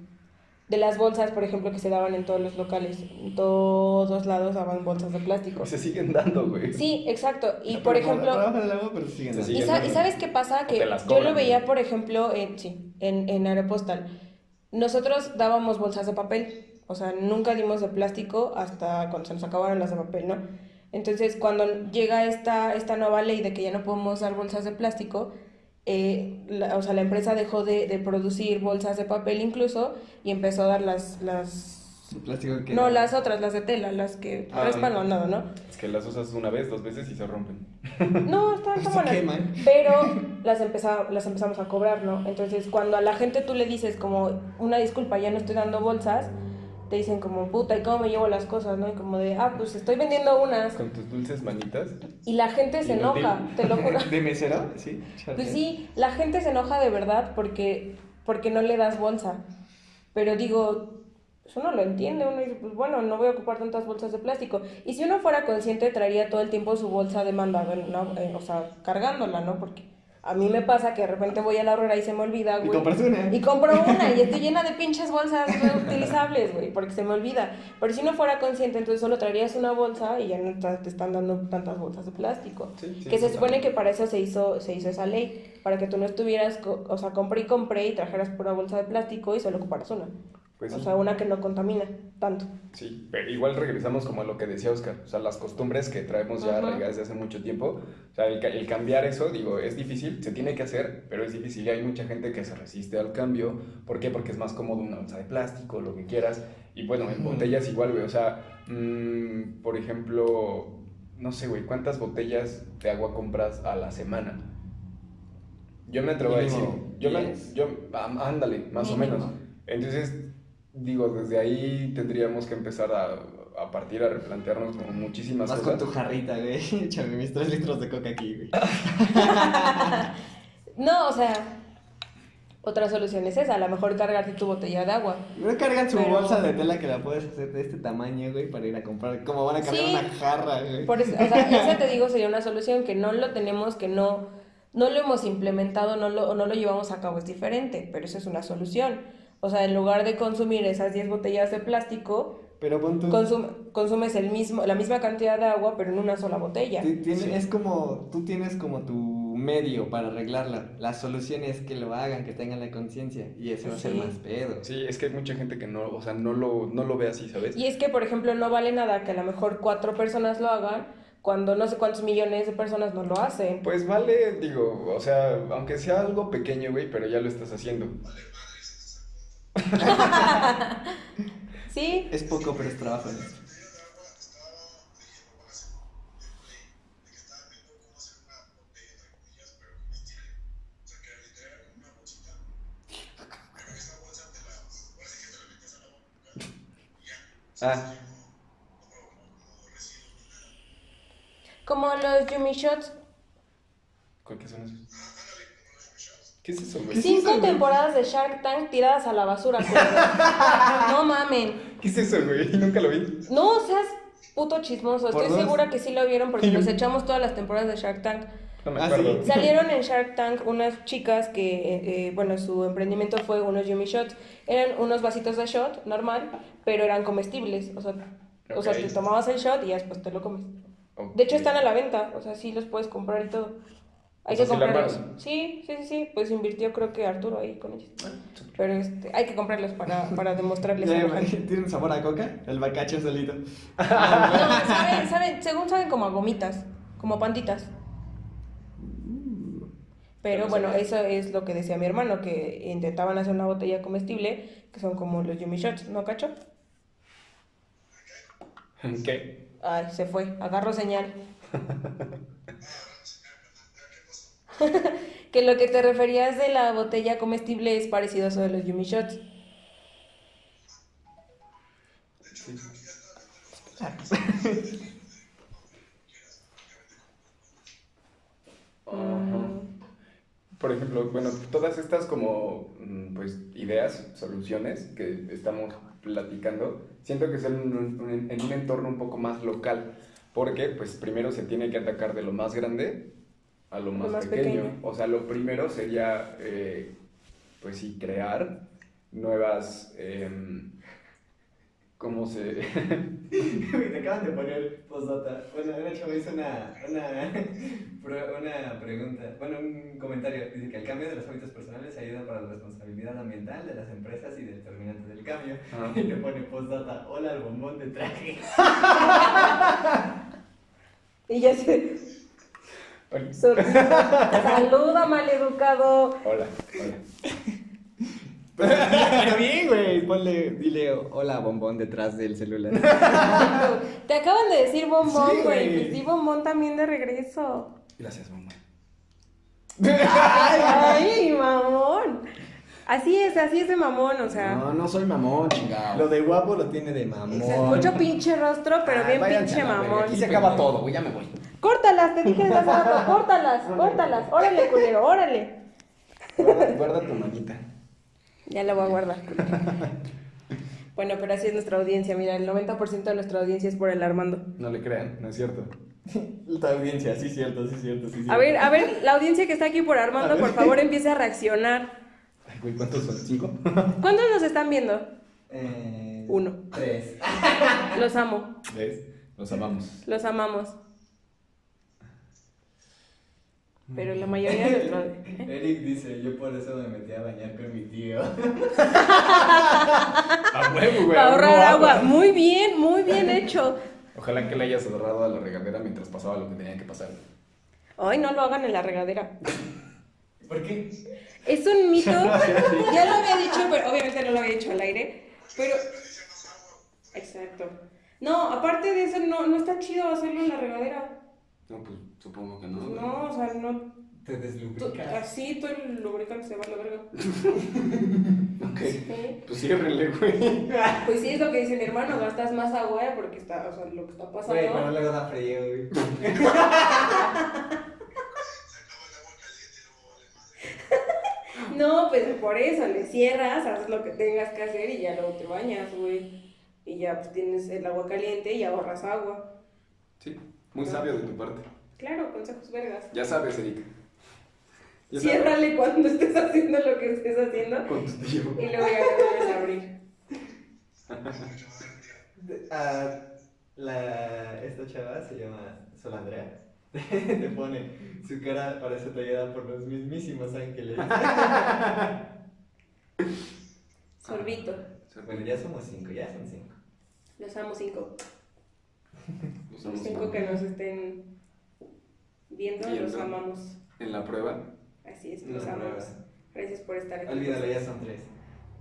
de las bolsas, por ejemplo, que se daban en todos los locales. En todos lados daban bolsas de plástico. Se siguen dando, güey. Sí, exacto. Y No, por pero ejemplo... Agua, pero siguen Se. ¿Y, siguen sa- dando. y sabes qué pasa? Que yo lo veía, ¿no? por ejemplo, en, sí, en, en Aeropostal. Nosotros dábamos bolsas de papel, o sea, nunca dimos de plástico hasta cuando se nos acabaron las de papel, ¿no? Entonces, cuando llega esta, esta nueva ley de que ya no podemos dar bolsas de plástico, eh, la- o sea, la empresa dejó de, de producir bolsas de papel incluso y empezó a dar las... las El plástico que. no, las otras, las de tela, las que Ah. raspan o nada, ¿no? Es que las usas una vez, dos veces y se rompen. No, están buenas. queman. Pero las, empeza- las empezamos a cobrar, ¿no? Entonces, cuando a la gente tú le dices como, una disculpa, ya no estoy dando bolsas, te dicen como, puta, ¿y cómo me llevo las cosas, no? Y como de, ah, pues estoy vendiendo unas. Con tus dulces manitas. Y la gente se enoja, te lo juro. ¿De mesero? Sí. Pues sí, la gente se enoja de verdad porque, porque no le das bolsa. Pero digo, pues uno lo entiende, uno dice, pues bueno, no voy a ocupar tantas bolsas de plástico. Y si uno fuera consciente, traería todo el tiempo su bolsa de mandado, en una- en- o sea, cargándola, ¿no? Porque a mí me pasa que de repente voy a la horrera y se me olvida, Y güey. compras una. Y compro una y estoy llena de pinches bolsas reutilizables, güey, porque se me olvida. Pero si uno fuera consciente, entonces solo traerías una bolsa y ya no te están dando tantas bolsas de plástico. Sí, sí, que se supone que para eso se hizo, se hizo esa ley, para que tú no estuvieras, o sea, compré y compré y trajeras pura bolsa de plástico y solo ocuparas una. Pues o sí. sea, una que no contamina tanto. Sí, pero igual regresamos como a lo que decía Oscar, o sea, las costumbres que traemos ya arraigadas desde hace mucho tiempo, o sea, el, el cambiar eso, digo, es difícil, se tiene que hacer, pero es difícil y hay mucha gente que se resiste al cambio, ¿por qué? Porque es más cómodo una bolsa de plástico, lo que quieras, y bueno, en botellas igual, güey, o sea, mm, por ejemplo, no sé, güey, ¿cuántas botellas de agua compras a la semana? Yo me atrevo a decir, yo, me, yo ándale, más o Mínimo. menos. Entonces, digo, desde ahí tendríamos que empezar a, a partir a replantearnos como muchísimas Vas con cosas. tu jarrita, güey. Échame mis 3 litros de coca aquí, güey. No, o sea, otra solución es esa, a lo mejor cargarte tu botella de agua. No cargan su Pero- bolsa de tela que la puedes hacer de este tamaño, güey, para ir a comprar. Como van a cargar Sí. una jarra, güey. Por eso, o sea, esa te digo sería una solución que no lo tenemos, que no, no lo hemos implementado, no lo, o no lo llevamos a cabo, es diferente, pero eso es una solución. O sea, en lugar de consumir esas 10 botellas de plástico, Pero pon tu... consum- consumes el mismo, la misma cantidad de agua, pero en una sola botella. ti- tiene- Sí. Es como, tú tienes como tu medio para arreglarla. La solución es que lo hagan, que tengan la conciencia. Y eso va a ser más pedo. Sí, es que hay mucha gente que no, o sea, no lo, no lo ve así, ¿sabes? Y es que, por ejemplo, no vale nada que a lo mejor cuatro personas lo hagan cuando no sé cuántos millones de personas no lo hacen. Pues vale, digo, o sea, aunque sea algo pequeño, güey, pero ya lo estás haciendo. Sí, Es poco, pero es trabajo en. Ah, como los Yumi Shots. ¿cuál qué son esos? ¿Qué es eso, güey? ¿Qué es Cinco güey? temporadas de Shark Tank tiradas a la basura. no mamen. ¿Qué es eso, güey? Nunca lo vi. No seas puto chismoso. ¿Por Estoy dos? segura que sí lo vieron porque nos echamos todas las temporadas de Shark Tank. No me Ah, acuerdo. ¿sí? Salieron en Shark Tank unas chicas que, eh, eh, bueno, su emprendimiento fue unos Yumi Shots. Eran unos vasitos de shot, normal, pero eran comestibles. O sea, o sea te tomabas el shot y ya después te lo comes. De hecho, están a la venta. O sea, sí los puedes comprar y todo. Hay O sea, que ¿sí la comprarlos. Sí, sí, sí, sí. Pues invirtió creo que Arturo ahí con ellos. Pero este, hay que comprarlos para, para demostrarles a Ya, la gente. ¿Tiene un sabor a coca? El bacacho solito. No, saben, saben, según saben como a gomitas, como panditas. Pero bueno, eso es lo que decía mi hermano, que intentaban hacer una botella comestible, que son como los Yumi Shots, ¿no, cacho? ¿Qué? Ay, se fue, agarró señal. que lo que te referías de la botella comestible es parecido a eso de los Yumi Shots. Por ejemplo, bueno, todas estas como mm, pues ideas, soluciones que estamos platicando, siento que son en un, en un entorno un poco más local, porque pues primero se tiene que atacar de lo más grande a lo más, más pequeño. pequeño. O sea, lo primero sería, eh, pues sí, crear nuevas, em, ¿cómo se...? Te acaban de poner postdata. Bueno, una chava hizo una, una, una pregunta, bueno, un comentario. Dice que el cambio de los hábitos personales ayuda para la responsabilidad ambiental de las empresas y determinantes del cambio. Y le pone postdata, hola al bombón de traje. Y ya se... Hola, Saluda, maleducado. hola. hola. Pero bien, güey. Ponle, dile hola bombón detrás del celular. Te acaban de decir bombón, Sí, güey. güey. Pues di bombón también de regreso. Gracias, mamá. Ay, mamón. Así es, así es de mamón, o sea. No, no soy mamón, chingado. Lo de guapo lo tiene de o sea, mamón. mucho pinche rostro, pero Ay, bien pinche mamón. Aquí se acaba todo, güey, ya me voy. Córtalas, te dije desde hace rato, córtalas, córtalas. Órale, culero, órale. Guarda, guarda tu manita. Ya la voy a guardar. Bueno, pero así es nuestra audiencia. Mira, el 90% de nuestra audiencia es por el Armando. No le crean, no es cierto. La audiencia, sí cierto, sí cierto, sí cierto. A ver, a ver, la audiencia que está aquí por Armando, por favor, empiece a reaccionar. Ay, güey, ¿cuántos son? ¿Cinco? ¿Cuántos nos están viendo? Eh, Uno. Tres. Los amo, ¿Ves? Los amamos. los amamos. Pero la mayoría de nuestra... Eric dice, yo por eso me metí a bañar con mi tío. A huevo, güey. Para ahorrar agua. Muy bien, muy bien hecho. Ojalá que le hayas ahorrado a la regadera mientras pasaba lo que tenía que pasar. Ay, no lo hagan en la regadera. ¿Por qué? Es un mito. Ya lo había dicho, pero obviamente no lo había dicho al aire. Pero. Exacto. No, aparte de eso, no, no está chido hacerlo en la regadera. No, pues supongo que no. No, o sea, no. Te deslubricas. así todo el lubricante se va a la verga. Ok. Sí. Pues ciérrenle, güey. Pues sí, es lo que dice mi hermano, gastas más agua eh, porque está, o sea, lo que está pasando. Güey, pero luego da frío, güey. No, pues por eso, le cierras, haces lo que tengas que hacer y ya luego te bañas, güey. Y ya pues tienes el agua caliente y ahorras agua. Muy sabio de tu parte. Claro, consejos vergas. Ya sabes, Erika. Ya sabes. Ciérrale cuando estés haciendo lo que estés haciendo Con tu tío. y luego ya lo vuelves a abrir. Ah, la, esta chava se llama Sol Andrea. Te pone, su cara parece tallada por los mismísimos ángeles. Sorbito. bueno, ya somos cinco, ya son cinco. Los amo cinco. Los cinco que nos estén viendo, los amamos. En la prueba. Así es, los amamos. Gracias por estar aquí. Olvídalo, ya son tres.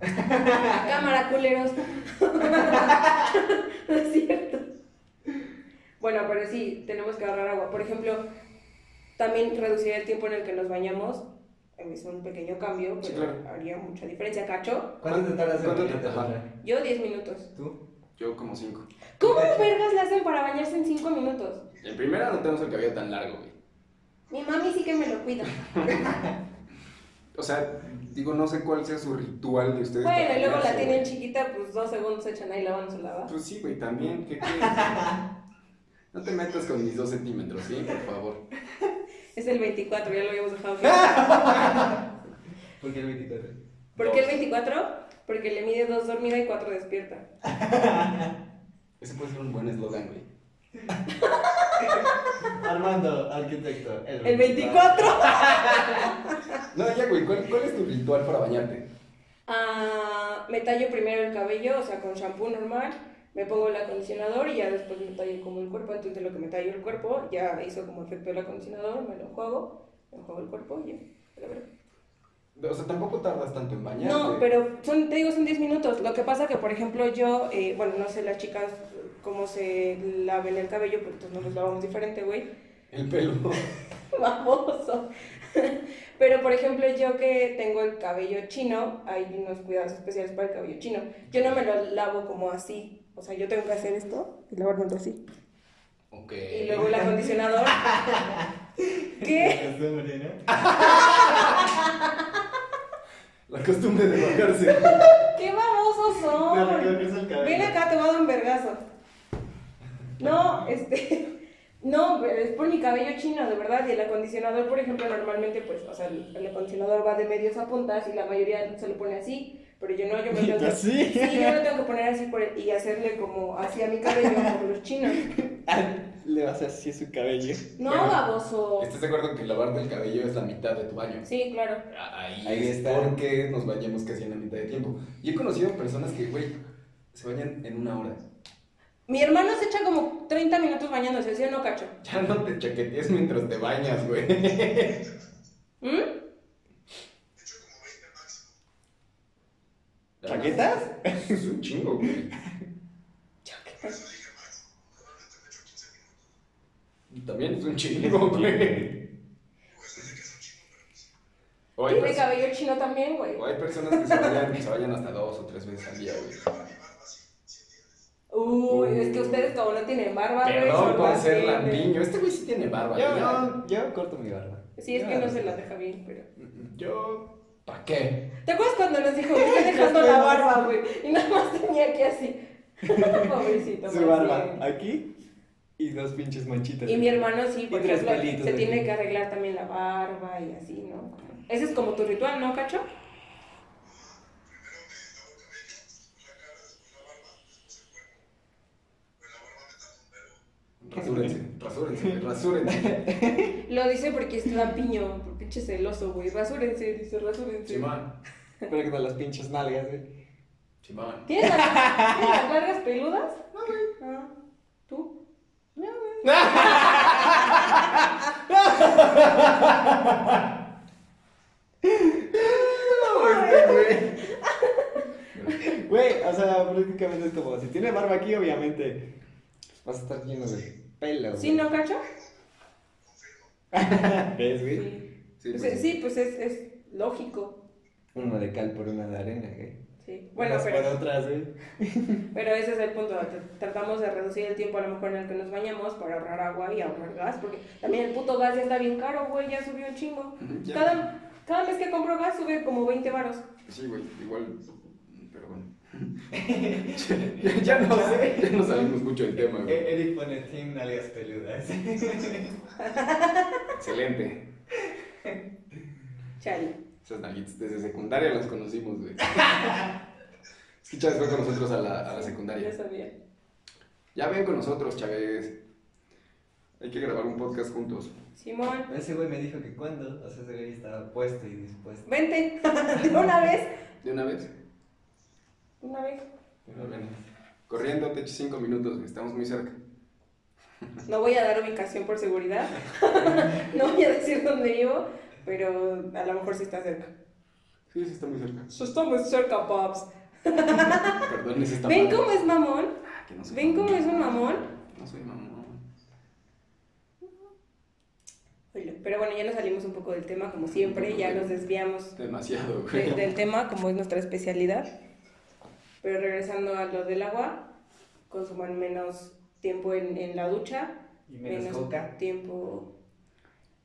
Cámara, culeros. no es cierto. Bueno, pero sí, tenemos que ahorrar agua. Por ejemplo, también reducir el tiempo en el que nos bañamos. Es un pequeño cambio, pero Sí, claro. haría mucha diferencia. ¿Cacho? ¿Cuánto te tardas en ¿Cuánto te- bañarte? Yo 10 minutos. ¿Tú? Yo como cinco. ¿Cómo vergas le hacen para bañarse en 5 minutos? En primera no tenemos el cabello tan largo, güey. Mi mami sí que me lo cuida. O sea, digo, no sé cuál sea su ritual de ustedes. Bueno, y luego la tienen güey. chiquita, pues dos segundos se echan ahí lavándose la baba. Pues sí, güey, también. ¿Qué quieres? No te metas con mis dos centímetros, ¿sí? Por favor. Es el 24, ya lo habíamos dejado claro. ¿Por qué el 24? ¿Por qué el 24? Porque le mide dos dormida y cuatro despierta. Ese puede ser un buen eslogan, güey. Armando, arquitecto. El 24. No, ya, güey, ¿cuál, cuál es tu ritual para bañarte? Ah, me tallo primero el cabello, o sea, con shampoo normal. Me pongo el acondicionador y ya después me tallo como el cuerpo. Entonces, lo que me tallo el cuerpo ya hizo como efecto el acondicionador, me lo enjuago, me enjuago el cuerpo y ya. O sea, tampoco tardas tanto en bañarte. No, pero son, te digo, son 10 minutos. Lo que pasa que, por ejemplo, yo, eh, bueno, no sé las chicas cómo se laven el cabello, pero entonces nos lavamos diferente, güey. El pelo. Baboso. Pero, por ejemplo, yo que tengo el cabello chino, hay unos cuidados especiales para el cabello chino. Yo no me lo lavo como así. O sea, yo tengo que hacer esto y lavármelo así. Ok. Y luego el acondicionador. ¿Qué? La costumbre de bajarse. ¿Qué babosos son? Ven acá, te voy a dar un vergazo. No, este. No, pero es por mi cabello chino, de verdad. Y el acondicionador, por ejemplo, normalmente, pues, o sea, el, el acondicionador va de medios a puntas y la mayoría se lo pone así. Pero yo no, yo me tengo que. ¿Así? Sí, yo me tengo que poner así por el- y hacerle como así a mi cabello, como los chinos. Le vas a así a su cabello. No, Bueno, baboso. ¿Estás de acuerdo que lavarte el cabello es la mitad de tu baño? Sí, claro. Ahí, Ahí es está. porque nos bañamos casi en la mitad de tiempo. Y he conocido personas que, güey, se bañan en una hora. Mi hermano se echa como 30 minutos bañándose, ¿sí o no, cacho? Ya no te chaquetees mientras te bañas, güey. ¿Mm? De hecho, como 20 máximo. ¿Chaquetas? Es un chingo, güey. Por eso dije máximo. Normalmente me echo 15 minutos. Y También es un chingo, güey. O hay, Tiene cabello chino también, güey. o hay personas que se bañan, se bañan hasta dos o tres veces al día, güey. Uy, es que ustedes como no tienen barba, güey. Perdón son por más ser bien, lampiño. Este güey sí tiene barba. Yo, ya. no, yo corto mi barba. Sí, es que no se la deja bien, pero... Yo, ¿para qué? ¿Te acuerdas cuando nos dijo, me estoy dejando la barba, güey? Y nada más tenía que así. Pobrecito. Su más barba aquí y dos pinches manchitas. Y mi hermano sí, por ejemplo, se aquí. tiene que arreglar también la barba y así, ¿no? Ese es como tu ritual, ¿no, Cacho? Primero me lavo el cabello, después la cara, después el cuerpo. Pues la barba me tarda un verbo. Rasúrense, rasúrense, rasúrense. Lo dice porque es lampiño, por pinche celoso, güey. Rasúrense, dice, rasúrense. Chimán, Espero que las pinches nalgas, güey. chimán. ¿Tienes las, ¿tienes las largas peludas? No, güey. Ah, ¿Tú? No, güey. Güey, o sea, prácticamente es como, si tiene barba aquí, obviamente, pues vas a estar lleno de pelo. ¿Sí, no, Cacho? ¿Ves, güey? Sí. Sí, Pues, pues, sí, pues es, es lógico. Uno de cal por una de arena, güey. Sí. Bueno, Unas pero... por otras, güey. Pero ese es el punto, tr- tratamos de reducir el tiempo a lo mejor en el que nos bañamos para ahorrar agua y ahorrar gas, porque también el puto gas ya está bien caro, güey, ya subió un chingo. Ya. Cada, cada vez que compro gas sube como 20 varos. Sí, güey, igual. Ya, ya no sé, ya no salimos mucho del tema, güey. E- Eric pone team nalgas peludas. Excelente. Chale. Esas nalguitas desde secundaria las conocimos, güey. Es que Chávez fue con nosotros a la, a la secundaria. Ya sabía. Ya ven con nosotros, Chávez. Hay que grabar un podcast juntos. Simón, Ese güey me dijo que cuando, o sea, ese güey estaba puesto y dispuesto. vente. De una vez. ¿De una vez? Una vez. Corriendo, te echo cinco minutos, estamos muy cerca. No voy a dar ubicación por seguridad. no voy a decir dónde vivo, pero a lo mejor sí está cerca. Sí, sí, está muy cerca. Está muy cerca, Pops. Perdón, está ¿Ven mal. cómo es mamón? Ah, que no soy ¿Ven mamón. cómo es un mamón? No soy mamón. Pero bueno, ya nos salimos un poco del tema, como siempre, ya nos desviamos Demasiado, de- güey. del tema, como es nuestra especialidad. Pero regresando a lo del agua, consuman menos tiempo en, en la ducha, Y menos coca. tiempo...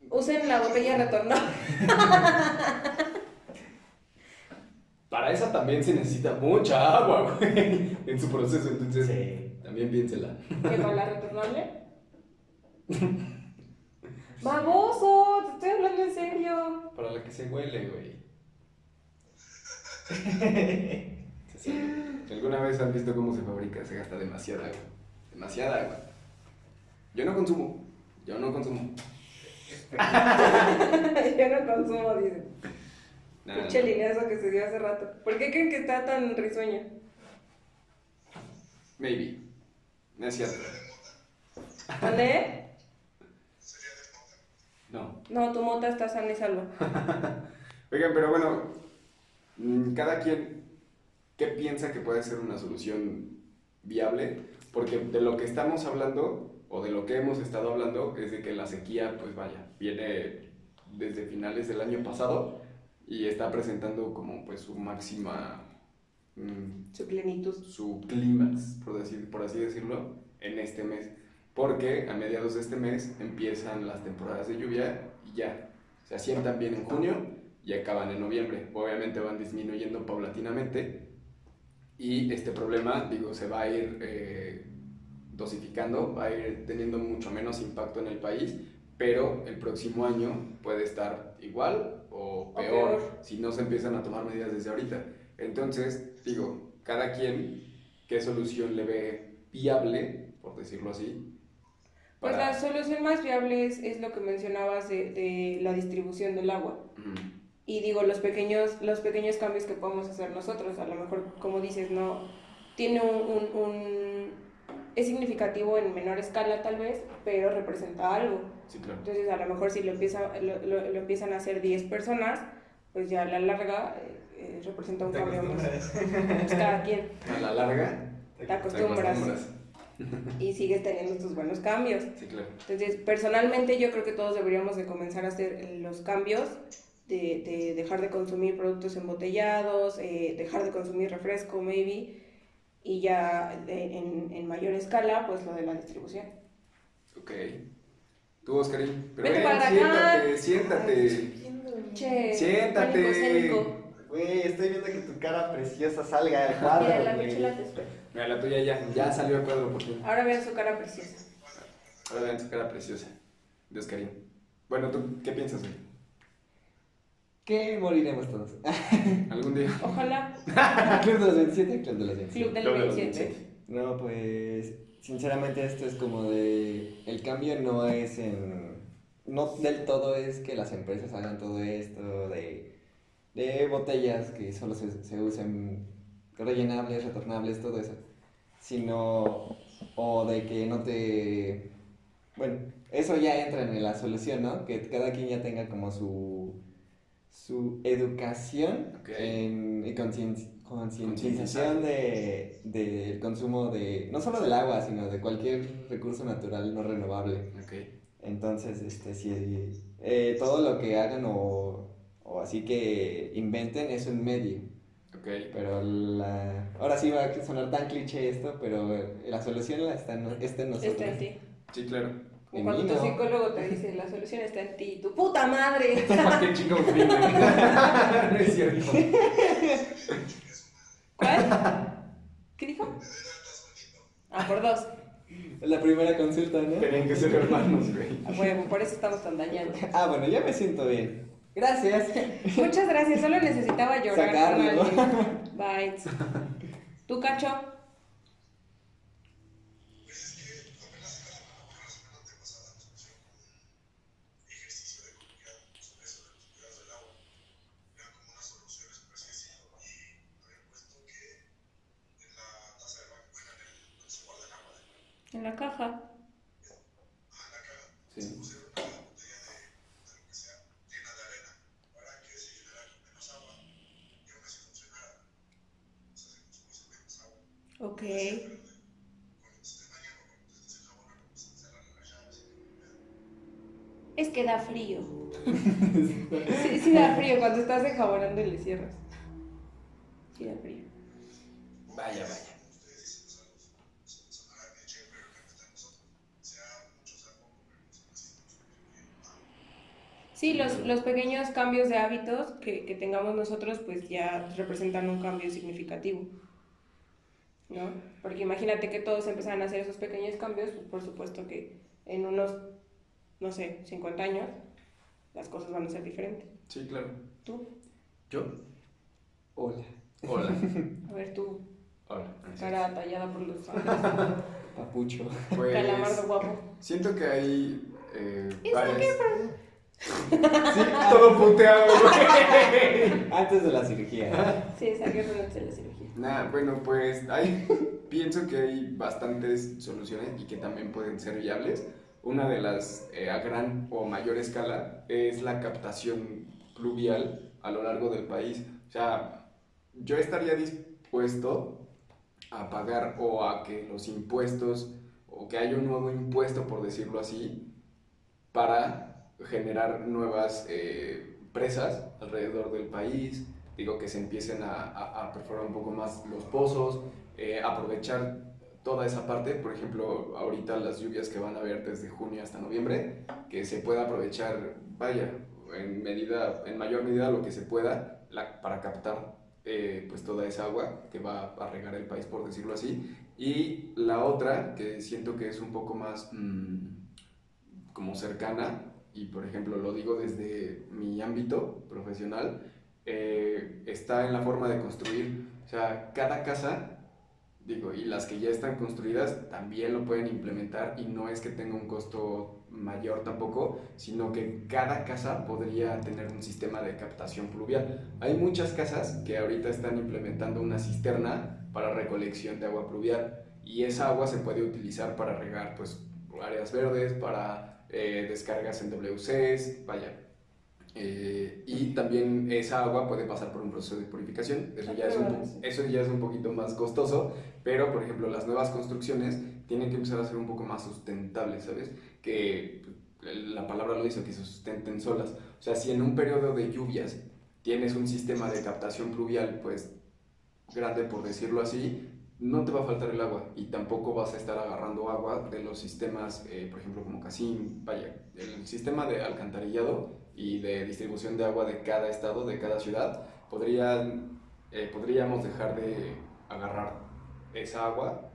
Usen la botella retornable. Para esa también se necesita mucha agua, güey, en su proceso, entonces Sí. también piénsela. ¿Qué para la retornable? Baboso, te estoy hablando en serio. Para la que se huele, güey. Sí, ¿Alguna vez han visto cómo se fabrica? Se gasta demasiada agua. Demasiada agua. Yo no consumo. Yo no consumo. Yo no consumo, dice. Nada, Pinche no. lineazo que se dio hace rato. ¿Por qué creen que está tan risueño? Maybe. No es cierto. ¿Dónde? No. No, tu mota está sana y salva. Oigan, pero bueno, mm, cada quien, ¿qué piensa que puede ser una solución viable? Porque de lo que estamos hablando, o de lo que hemos estado hablando, es de que la sequía, pues vaya, viene desde finales del año pasado y está presentando como pues su máxima, mm, Su plenitud. su clímax, por, decir, por así decirlo, en este mes. Porque a mediados de este mes empiezan las temporadas de lluvia y ya se asientan bien en junio y acaban en noviembre. Obviamente van disminuyendo paulatinamente y este problema, digo, se va a ir eh, dosificando, va a ir teniendo mucho menos impacto en el país, pero el próximo año puede estar igual o O peor, peor. si no se empiezan a tomar medidas desde ahorita. Entonces, digo, cada quien qué solución le ve viable, por decirlo así. Pues la solución más viable es, es lo que mencionabas de, de la distribución del agua. Ujú. Y digo, los pequeños, los pequeños cambios que podemos hacer nosotros, a lo mejor, como dices, no tiene un, un- un- es significativo en menor escala tal vez, pero representa algo. Sí, claro. Entonces, a lo mejor si lo, empieza, lo, lo- lo empiezan a hacer 10 personas, pues ya a la larga eh, eh, representa un Te cambio más. Pues cada quien A la larga, te te acostumbras acostumbras. y sigues teniendo tus buenos cambios. Sí, claro. Entonces, personalmente yo creo que todos deberíamos de comenzar a hacer los cambios, de, de dejar de consumir productos embotellados, eh, dejar de consumir refresco, maybe, y ya de- en, en mayor escala, pues lo de la distribución. Ok. Tú, Oscarín. Pero Vete ven, para acá. siéntate, siéntate. Che, Siéntate. Güey, estoy viendo que tu cara preciosa salga del cuadro. Mira, la te espera. Mira, la tuya ya, ya salió a cuadro por fin. Ahora vean su cara preciosa. Ahora vean su cara preciosa de Oscarín. Bueno, ¿tú qué piensas, güey? Que moriremos todos. ¿Algún día? Ojalá. Club de los 27, Club de los 27. Club del Club de los 27. No, pues sinceramente esto es como de... El cambio no es en... No del todo es que las empresas hagan todo esto de, de botellas que solo se, se usen rellenables, retornables, todo eso. Sino... O de que no te... Bueno, eso ya entra en la solución, ¿no? Que cada quien ya tenga como su... Su educación Ok. en, concientización de, del consumo de, no solo del agua, sino de cualquier recurso natural no renovable. Entonces, este, sí, eh, todo lo que hagan o, o así que inventen es un medio. Pero la, ahora sí va a sonar tan cliché esto, pero la solución la está, en- está en nosotros. Está en ti. Sí, claro. En cuando mí tu no. psicólogo te dice, la solución está en ti. ¡Tu puta madre! ¿Para qué chico? No es cierto. ¿Cuál? ¿Qué dijo? Ah, por dos. La primera consulta, ¿no? Tenían que ser hermanos, güey. A huevo, por eso estamos tan dañados. Ah, bueno, ya me siento bien. Gracias. Muchas gracias, solo necesitaba llorar Sacarlo. con alguien. Bye. ¿Tú, Cacho? ejercicio de comunidad sobre eso de los cuidados del agua. Eran como unas soluciones, por así decirlo, y habían puesto que en la taza de baño, bueno, en el, donde se guarda el agua, de En la caja. la caja, Sí. pusieron una botella de, de lo que sea, llena de arena, para que se llenara con menos agua y aún así funcionara. O sea, se consumiese menos agua. Ok. Cuando te estés bañando, cuando te estés enjabonando, pues cerrarle las llaves y ningún pedo. Es que da frío. Sí, sí da frío. Cuando estás enjabonando y le cierras. Sí da frío. Vaya, vaya. Sí, los, los pequeños cambios de hábitos que, que tengamos nosotros pues ya representan un cambio significativo. ¿No? Porque imagínate que todos empezaran a hacer esos pequeños cambios, pues por supuesto que en unos no sé, 50 años, las cosas van a ser diferentes. Sí, claro. Tú, ¿Yo? Hola. Hola. a ver tú, Hola. cara tallada por los Papucho. Pues, calamardo guapo. siento que hay eh, varias- Sí, Todo puteado, güey. Antes de la cirugía. Sí, esa que fue la cirugía. Nah, bueno, pues hay, pienso que hay bastantes soluciones y que también pueden ser viables. Una de las eh, a gran o mayor escala es la captación pluvial a lo largo del país. O sea, yo estaría dispuesto a pagar o a que los impuestos o que haya un nuevo impuesto, por decirlo así, para generar nuevas eh, presas alrededor del país, digo que se empiecen a, a- perforar un poco más los pozos, eh, aprovechar toda esa parte, por ejemplo, ahorita las lluvias que van a haber desde junio hasta noviembre, que se pueda aprovechar, vaya, en medida, en mayor medida lo que se pueda para captar eh, pues toda esa agua que va a regar el país, por decirlo así. Y la otra, que siento que es un poco más mm, como cercana, y por ejemplo lo digo desde mi ámbito profesional, eh, está en la forma de construir. O sea, cada casa, digo, y las que ya están construidas también lo pueden implementar y no es que tenga un costo mayor tampoco, sino que cada casa podría tener un sistema de captación pluvial. Hay muchas casas que ahorita están implementando una cisterna para recolección de agua pluvial y esa agua se puede utilizar para regar pues áreas verdes, para eh, descargas en WCs, vaya. Eh, y también esa agua puede pasar por un proceso de purificación, eso ya, es un, eso ya es un poquito más costoso, pero por ejemplo las nuevas construcciones tienen que empezar a ser un poco más sustentables, ¿sabes? Que la palabra lo dice, que se sustenten solas. O sea, si en un periodo de lluvias tienes un sistema de captación pluvial, pues grande por decirlo así, no te va a faltar el agua y tampoco vas a estar agarrando agua de los sistemas, eh, por ejemplo, como Casim, vaya, el sistema de alcantarillado y de distribución de agua de cada estado, de cada ciudad, podrían, eh, podríamos dejar de agarrar esa agua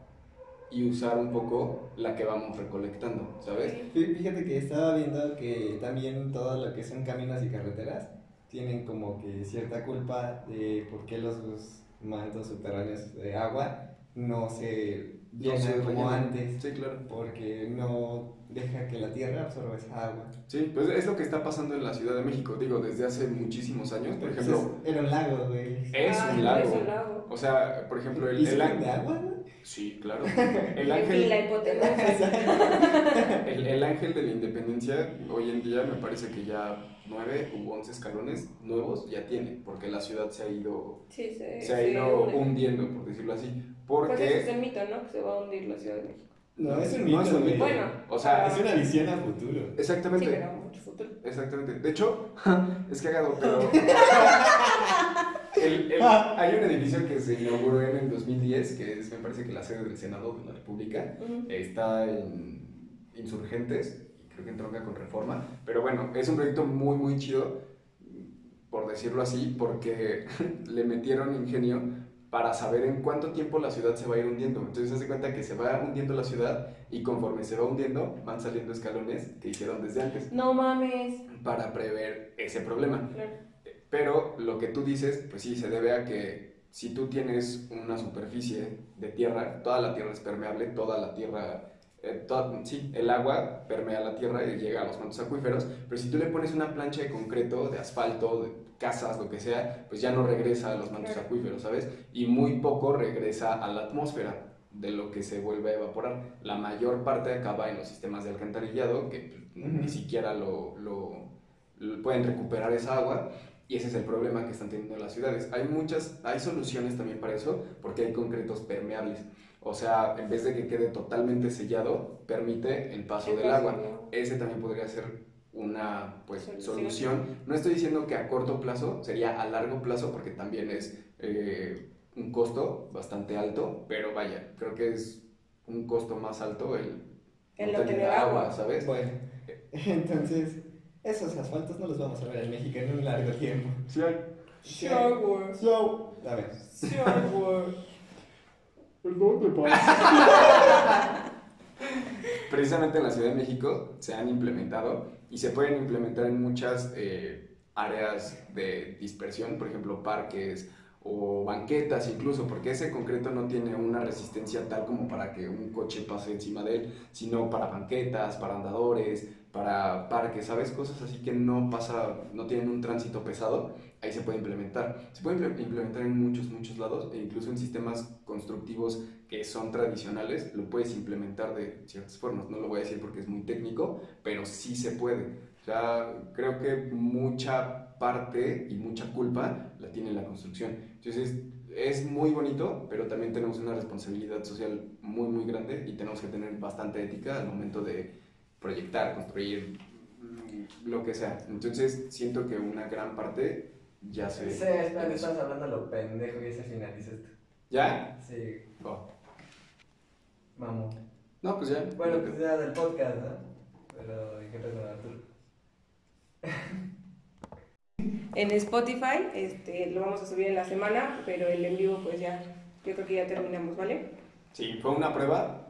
y usar un poco la que vamos recolectando, ¿sabes? Fí- Fíjate que estaba viendo que también todo lo que son caminos y carreteras tienen como que cierta culpa de por qué los, los mantos subterráneos de agua no se llenan se como antes. Sí, claro. Porque no deja que la tierra absorba esa agua. Sí, pues es lo que está pasando en la Ciudad de México, digo, desde hace muchísimos años, por ejemplo, Entonces, era un lago, güey. es Ah, un es lago. un lago. O sea, por ejemplo, el, ¿Y el sirven ángel- de agua, güey? Sí, claro. El Y la ángel, hipotenusa. el, el ángel de la independencia hoy en día me parece que ya nueve u once escalones nuevos ya tiene, porque la ciudad se ha ido, Sí, se, se ha ido hunde. hundiendo, por decirlo así. Pues ese es Porque el mito, ¿no? Que se va a hundir la Ciudad de México. No, es un No mito, es un güey. mito. Bueno, O sea, Es una visión a futuro. Sí, exactamente. pero mucho futuro. Exactamente. De hecho, es cagado, pero. El- el- hay un edificio que se inauguró en el 2010, que es, me parece que la sede del Senado de la República. Ujú. Está en Insurgentes, y creo que entronca con Reforma. Pero bueno, es un proyecto muy, muy chido, por decirlo así, porque le metieron ingenio para saber en cuánto tiempo la ciudad se va a ir hundiendo. Entonces se hace cuenta que se va hundiendo la ciudad y conforme se va hundiendo van saliendo escalones que hicieron desde antes No mames. para prever ese problema. Claro. Pero lo que tú dices, pues sí, se debe a que si tú tienes una superficie de tierra, toda la tierra es permeable, toda la tierra, eh, toda- sí, el agua permea la tierra y llega a los mantos acuíferos, pero si tú le pones una plancha de concreto, de asfalto, de casas, lo que sea, pues ya no regresa a los mantos acuíferos, ¿sabes? Y muy poco regresa a la atmósfera de lo que se vuelve a evaporar. La mayor parte acaba en los sistemas de alcantarillado, que pues, Ujú. ni siquiera lo, lo- lo pueden recuperar esa agua y ese es el problema que están teniendo las ciudades. Hay muchas, hay soluciones también para eso, porque hay concretos permeables. O sea, en vez de que quede totalmente sellado, permite el paso El del agua. agua. Ese también podría ser una pues, Solución. solución. No estoy diciendo que a corto plazo, sería a largo plazo, porque también es eh, un costo bastante alto, pero vaya, creo que es un costo más alto el, El no tener agua. ¿sabes? Bueno, entonces, esos asfaltos no los vamos a ver en México en un largo tiempo. Sí hay. Shower. So, a ver. Shower. Perdón, te pasa. Precisamente en la Ciudad de México se han implementado y se pueden implementar en muchas eh, áreas de dispersión, por ejemplo, parques o banquetas incluso, porque ese concreto no tiene una resistencia tal como para que un coche pase encima de él, sino para banquetas, para andadores, para parques, ¿sabes? Cosas así que no pasa, no tienen un tránsito pesado, ahí se puede implementar. Se puede imple- implementar en muchos, muchos lados, e incluso en sistemas constructivos que son tradicionales, lo puedes implementar de ciertas formas. No lo voy a decir porque es muy técnico, pero sí se puede. O sea, creo que mucha parte y mucha culpa la tiene la construcción. Entonces, es muy bonito, pero también tenemos una responsabilidad social muy, muy grande y tenemos que tener bastante ética al momento de proyectar, construir, lo que sea. Entonces, siento que una gran parte ya se... Sí, espera, estás hablando a lo pendejo y se finaliza esto. ¿Ya? Sí, Oh. vamos. No, pues ya. Bueno, pues ya del podcast, ¿no? Pero, ¿y qué pedo, Arturo? En Spotify, este, lo vamos a subir en la semana, pero el en vivo pues ya, yo creo que ya terminamos, ¿vale? Sí, fue una prueba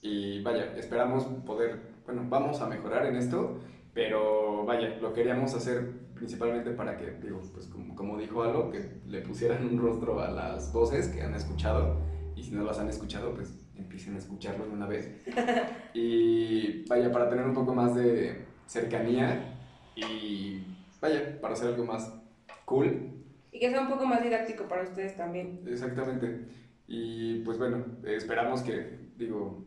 y vaya, esperamos poder, bueno, vamos a mejorar en esto, pero vaya, lo queríamos hacer principalmente para que, digo, pues como, como dijo Alo, que le pusieran un rostro a las voces que han escuchado y si no las han escuchado, pues empiecen a escucharlo de una vez. Y vaya, para tener un poco más de cercanía y vaya, para hacer algo más cool Y que sea un poco más didáctico para ustedes también. Exactamente. Y pues bueno, esperamos que, digo,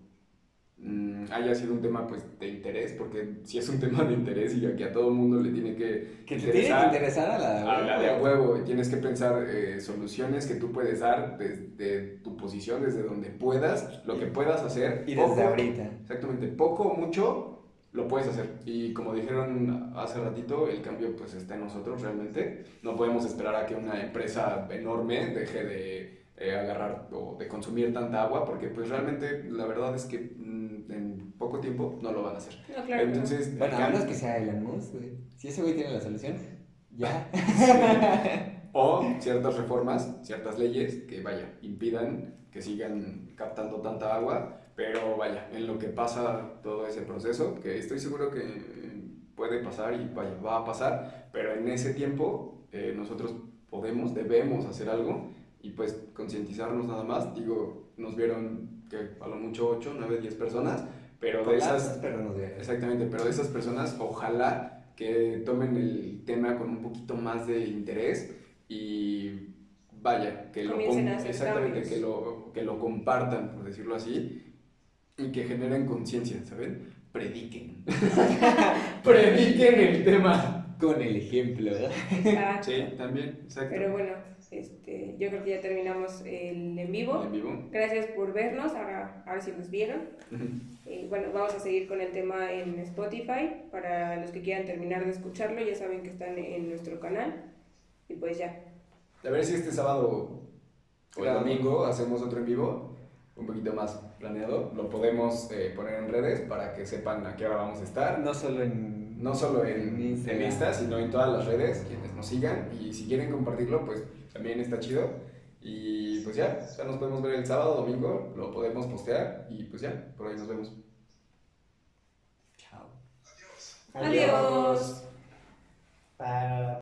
haya sido un tema pues de interés, porque si es un tema de interés y que a todo mundo le tiene que, Que te tiene que interesar a la... Habla de a huevo, tienes que pensar eh, soluciones que tú puedes dar desde tu posición, desde donde puedas, lo que puedas hacer. Y poco- desde ahorita. Exactamente, poco o mucho lo puedes hacer. Y como dijeron hace ratito, el cambio pues está en nosotros realmente. No podemos esperar a que una empresa enorme deje de eh, agarrar o de consumir tanta agua, porque pues realmente la verdad es que mm, en poco tiempo no lo van a hacer. No, claro. no. Entonces, el Bueno, a menos que sea Elon Musk, güey. Si ese güey tiene la solución, ya. O ciertas reformas, ciertas leyes que, vaya, impidan que sigan captando tanta agua, pero vaya, en lo que pasa todo ese proceso, que estoy seguro que eh, puede pasar y vaya, va a pasar, pero en ese tiempo eh, nosotros podemos, debemos hacer algo y pues concientizarnos nada más. Digo, nos vieron que a lo mucho 8, 9, 10 personas, pero de esas... Pero ve. Exactamente, pero de esas personas ojalá que tomen el tema con un poquito más de interés y vaya, que lo, Comiencen exactamente, que lo, que lo compartan, por decirlo así, y que generen conciencia, ¿saben? Prediquen. Prediquen el tema. Con el ejemplo, ¿verdad? Exacto. Sí, también, exacto. Pero bueno, este, yo creo que ya terminamos el en vivo. En vivo. Gracias por vernos, ahora, ahora sí nos vieron. Y bueno, vamos a seguir con el tema en Spotify. Para los que quieran terminar de escucharlo, ya saben que están en nuestro canal. Y pues ya. A ver si este sábado o el domingo hacemos otro en vivo, un poquito más planeado. Lo podemos eh, poner en redes para que sepan a qué hora vamos a estar. No solo en... No solo en, En. Insta, sino en todas las redes, quienes nos sigan. Y si quieren compartirlo, pues también está chido. Y pues ya, ya nos podemos ver el sábado, domingo, lo podemos postear y pues ya, por ahí nos vemos. Chao. Adiós. Para...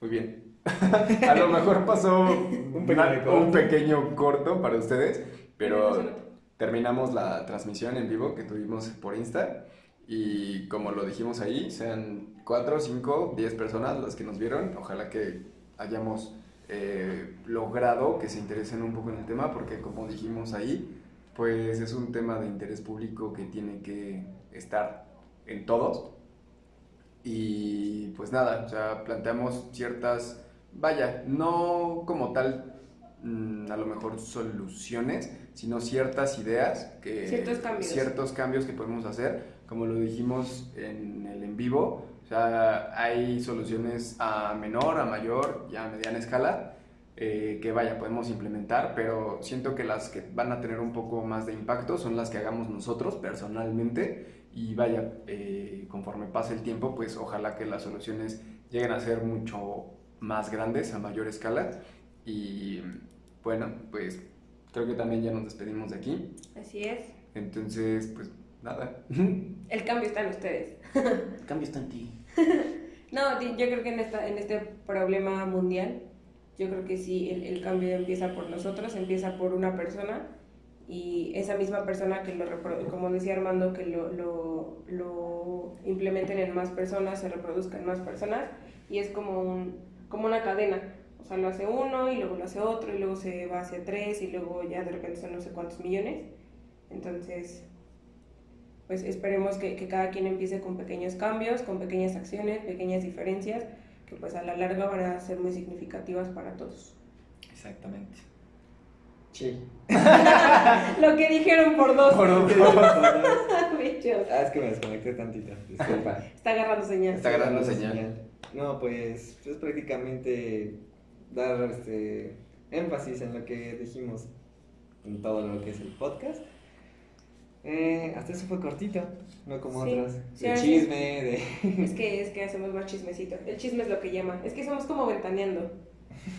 Muy bien. A lo mejor pasó un pequeño corto. un pequeño corto para ustedes, pero terminamos la transmisión en vivo que tuvimos por Insta y como lo dijimos ahí, sean 4, 5, 10 personas las que nos vieron. Ojalá que hayamos eh, logrado que se interesen un poco en el tema porque como dijimos ahí, pues es un tema de interés público que tiene que estar en todos. Y pues nada, o sea, planteamos ciertas, vaya, no como tal, mm, a lo mejor soluciones, sino ciertas ideas que... Ciertos cambios. Ciertos cambios que podemos hacer, como lo dijimos en el en vivo, o sea, hay soluciones a menor, a mayor y a mediana escala, eh, que vaya, podemos implementar, pero siento que las que van a tener un poco más de impacto son las que hagamos nosotros personalmente y vaya, eh, conforme pase el tiempo, pues ojalá que las soluciones lleguen a ser mucho más grandes, a mayor escala y bueno, pues creo que también ya nos despedimos de aquí. Así es. Entonces, pues nada. El cambio está en ustedes. El cambio está en ti. No, yo creo que en, esta, en este problema mundial, yo creo que sí, el, el cambio empieza por nosotros, empieza por una persona y esa misma persona que lo como decía Armando, que lo, lo, lo implementen en más personas, se reproduzca en más personas y es como, un, como una cadena. O sea, lo hace uno y luego lo hace otro y luego se va hacia tres y luego ya de repente son no sé cuántos millones. Entonces, pues esperemos que, que cada quien empiece con pequeños cambios, con pequeñas acciones, pequeñas diferencias, que pues a la larga van a ser muy significativas para todos. Exactamente. Sí. Lo que dijeron por dos. Por un Bichos. Ah, es que me desconecté tantito. Disculpa. Está agarrando señal. Está agarrando señal. No, pues es prácticamente dar este énfasis en lo que dijimos en todo lo que es el podcast. Eh, hasta eso fue cortito, no como Sí, otros. sí, sí. chisme, de. Es que, es que hacemos más chismecito. El chisme es lo que llama. Es que somos como ventaneando.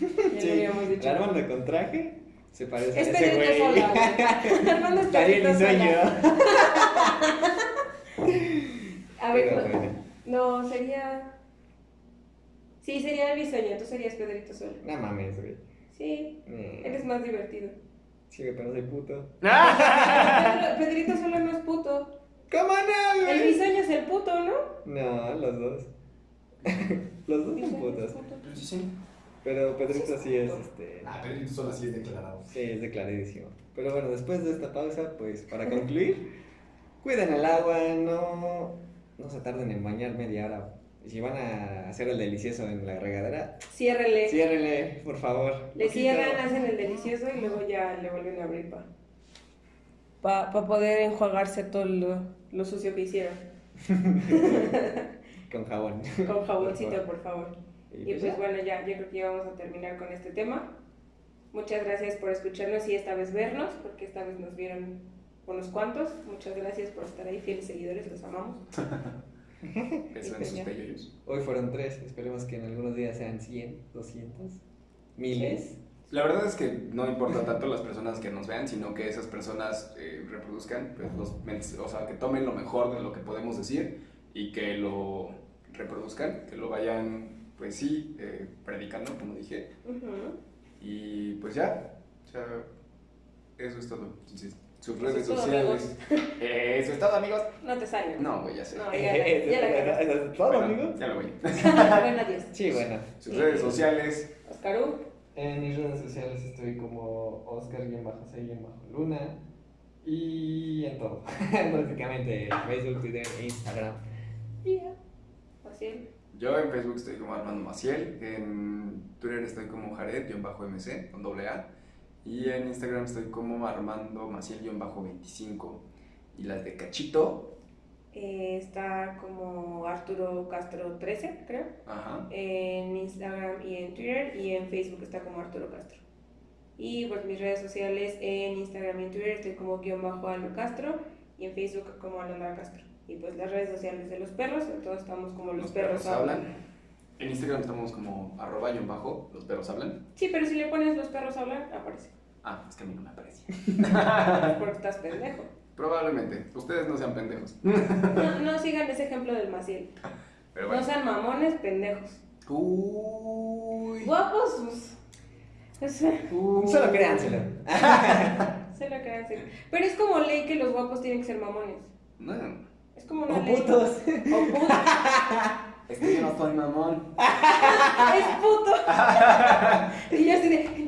Ya Sí, lo habíamos dicho. Armando con traje se parece Es a ese güey. Sola. güey. Armando es soy yo. A ver, Pero no, bueno. no, sería... Sí, sería el bisoño, tú serías Pedrito Sola. No mames, güey. Sí, Eh, eres más divertido. Sí, güey, pero soy puto. Pedro- Pedrito Sola no es puto. ¿Cómo no, El bisoño es el puto, ¿no? No, los dos. los dos son putos. puto. Sí, sí. Pero Pedrito Sí, es este. Ah, Pedrito Sola sí es declarado. Sí, es declaradísimo. Pero bueno, después de esta pausa, pues para concluir, cuiden el agua, no, no se tarden en bañar media hora. Y si van a hacer el delicioso en la regadera, Ciérrele. ciérrenle, por favor. Le Poquito. cierran, hacen el delicioso y luego ya le vuelven a abrir para pa, poder enjuagarse todo lo, lo sucio que hicieron. Con jabón. Con jaboncito, por favor. Y Y pues pues ya. bueno, ya, yo creo que ya vamos a terminar con este tema. Muchas gracias por escucharnos y esta vez vernos, porque esta vez nos vieron unos cuantos. Muchas gracias por estar ahí, fieles seguidores, los amamos. En sus pellejos. Hoy fueron tres, esperemos que en algunos días sean 100, 200, miles. La verdad es que no importa tanto las personas que nos vean, sino que esas personas eh, reproduzcan, pues, los o sea, que tomen lo mejor de lo que podemos decir y que lo reproduzcan, que lo vayan, pues sí, eh, predicando, como dije. Ujú. Y pues ya, o sea, eso es todo. Entonces, sus redes sociales. Eh, eso es todo, amigos. No te salgan. No, güey, ya sé. No, ya, ya la cagaste. ¿Eso es todo, Bueno, amigo? Ya lo voy. Bueno, adiós. Sí, bueno. Sus redes sociales. Oscaru, En mis redes sociales estoy como Oscar-C-Luna y en todo. Prácticamente Facebook, Twitter e Instagram. ya. Fácil. Yo en Facebook estoy como Armando Maciel, en Twitter estoy como Jared-MC con doble A y en Instagram estoy como Armando Maciel-25 y las de Cachito, Eh, está como Arturo Castro 13, creo. ajá, En Instagram y en Twitter. Y en Facebook está como Arturo Castro. Y pues mis redes sociales en Instagram y en Twitter estoy como guion bajo Aldo Castro. Y en Facebook como Alondra Castro. Y pues las redes sociales de los perros, en todos estamos como los, perros, hablan. En Instagram estamos como arroba y bajo, los perros hablan. Sí, pero si le pones los perros hablan, aparece. Ah, es que a mí no me aparece. Porque estás pendejo. Probablemente, ustedes no sean pendejos. No, no sigan ese ejemplo del Maciel. Pero No sean mamones, pendejos. Uy. Guapos, pues. O sea, Solo créanselo. se lo crean, sí. Pero es como ley que los guapos tienen que ser mamones. No, Es como una O ley. putos. O putos. es que yo no soy mamón. es puto. y yo así de,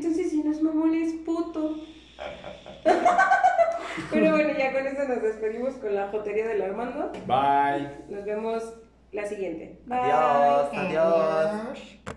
es puto. Pero bueno, ya con eso nos despedimos con la jotería del Armando. Bye. Nos vemos la siguiente. Bye. Adiós, adiós. Adiós.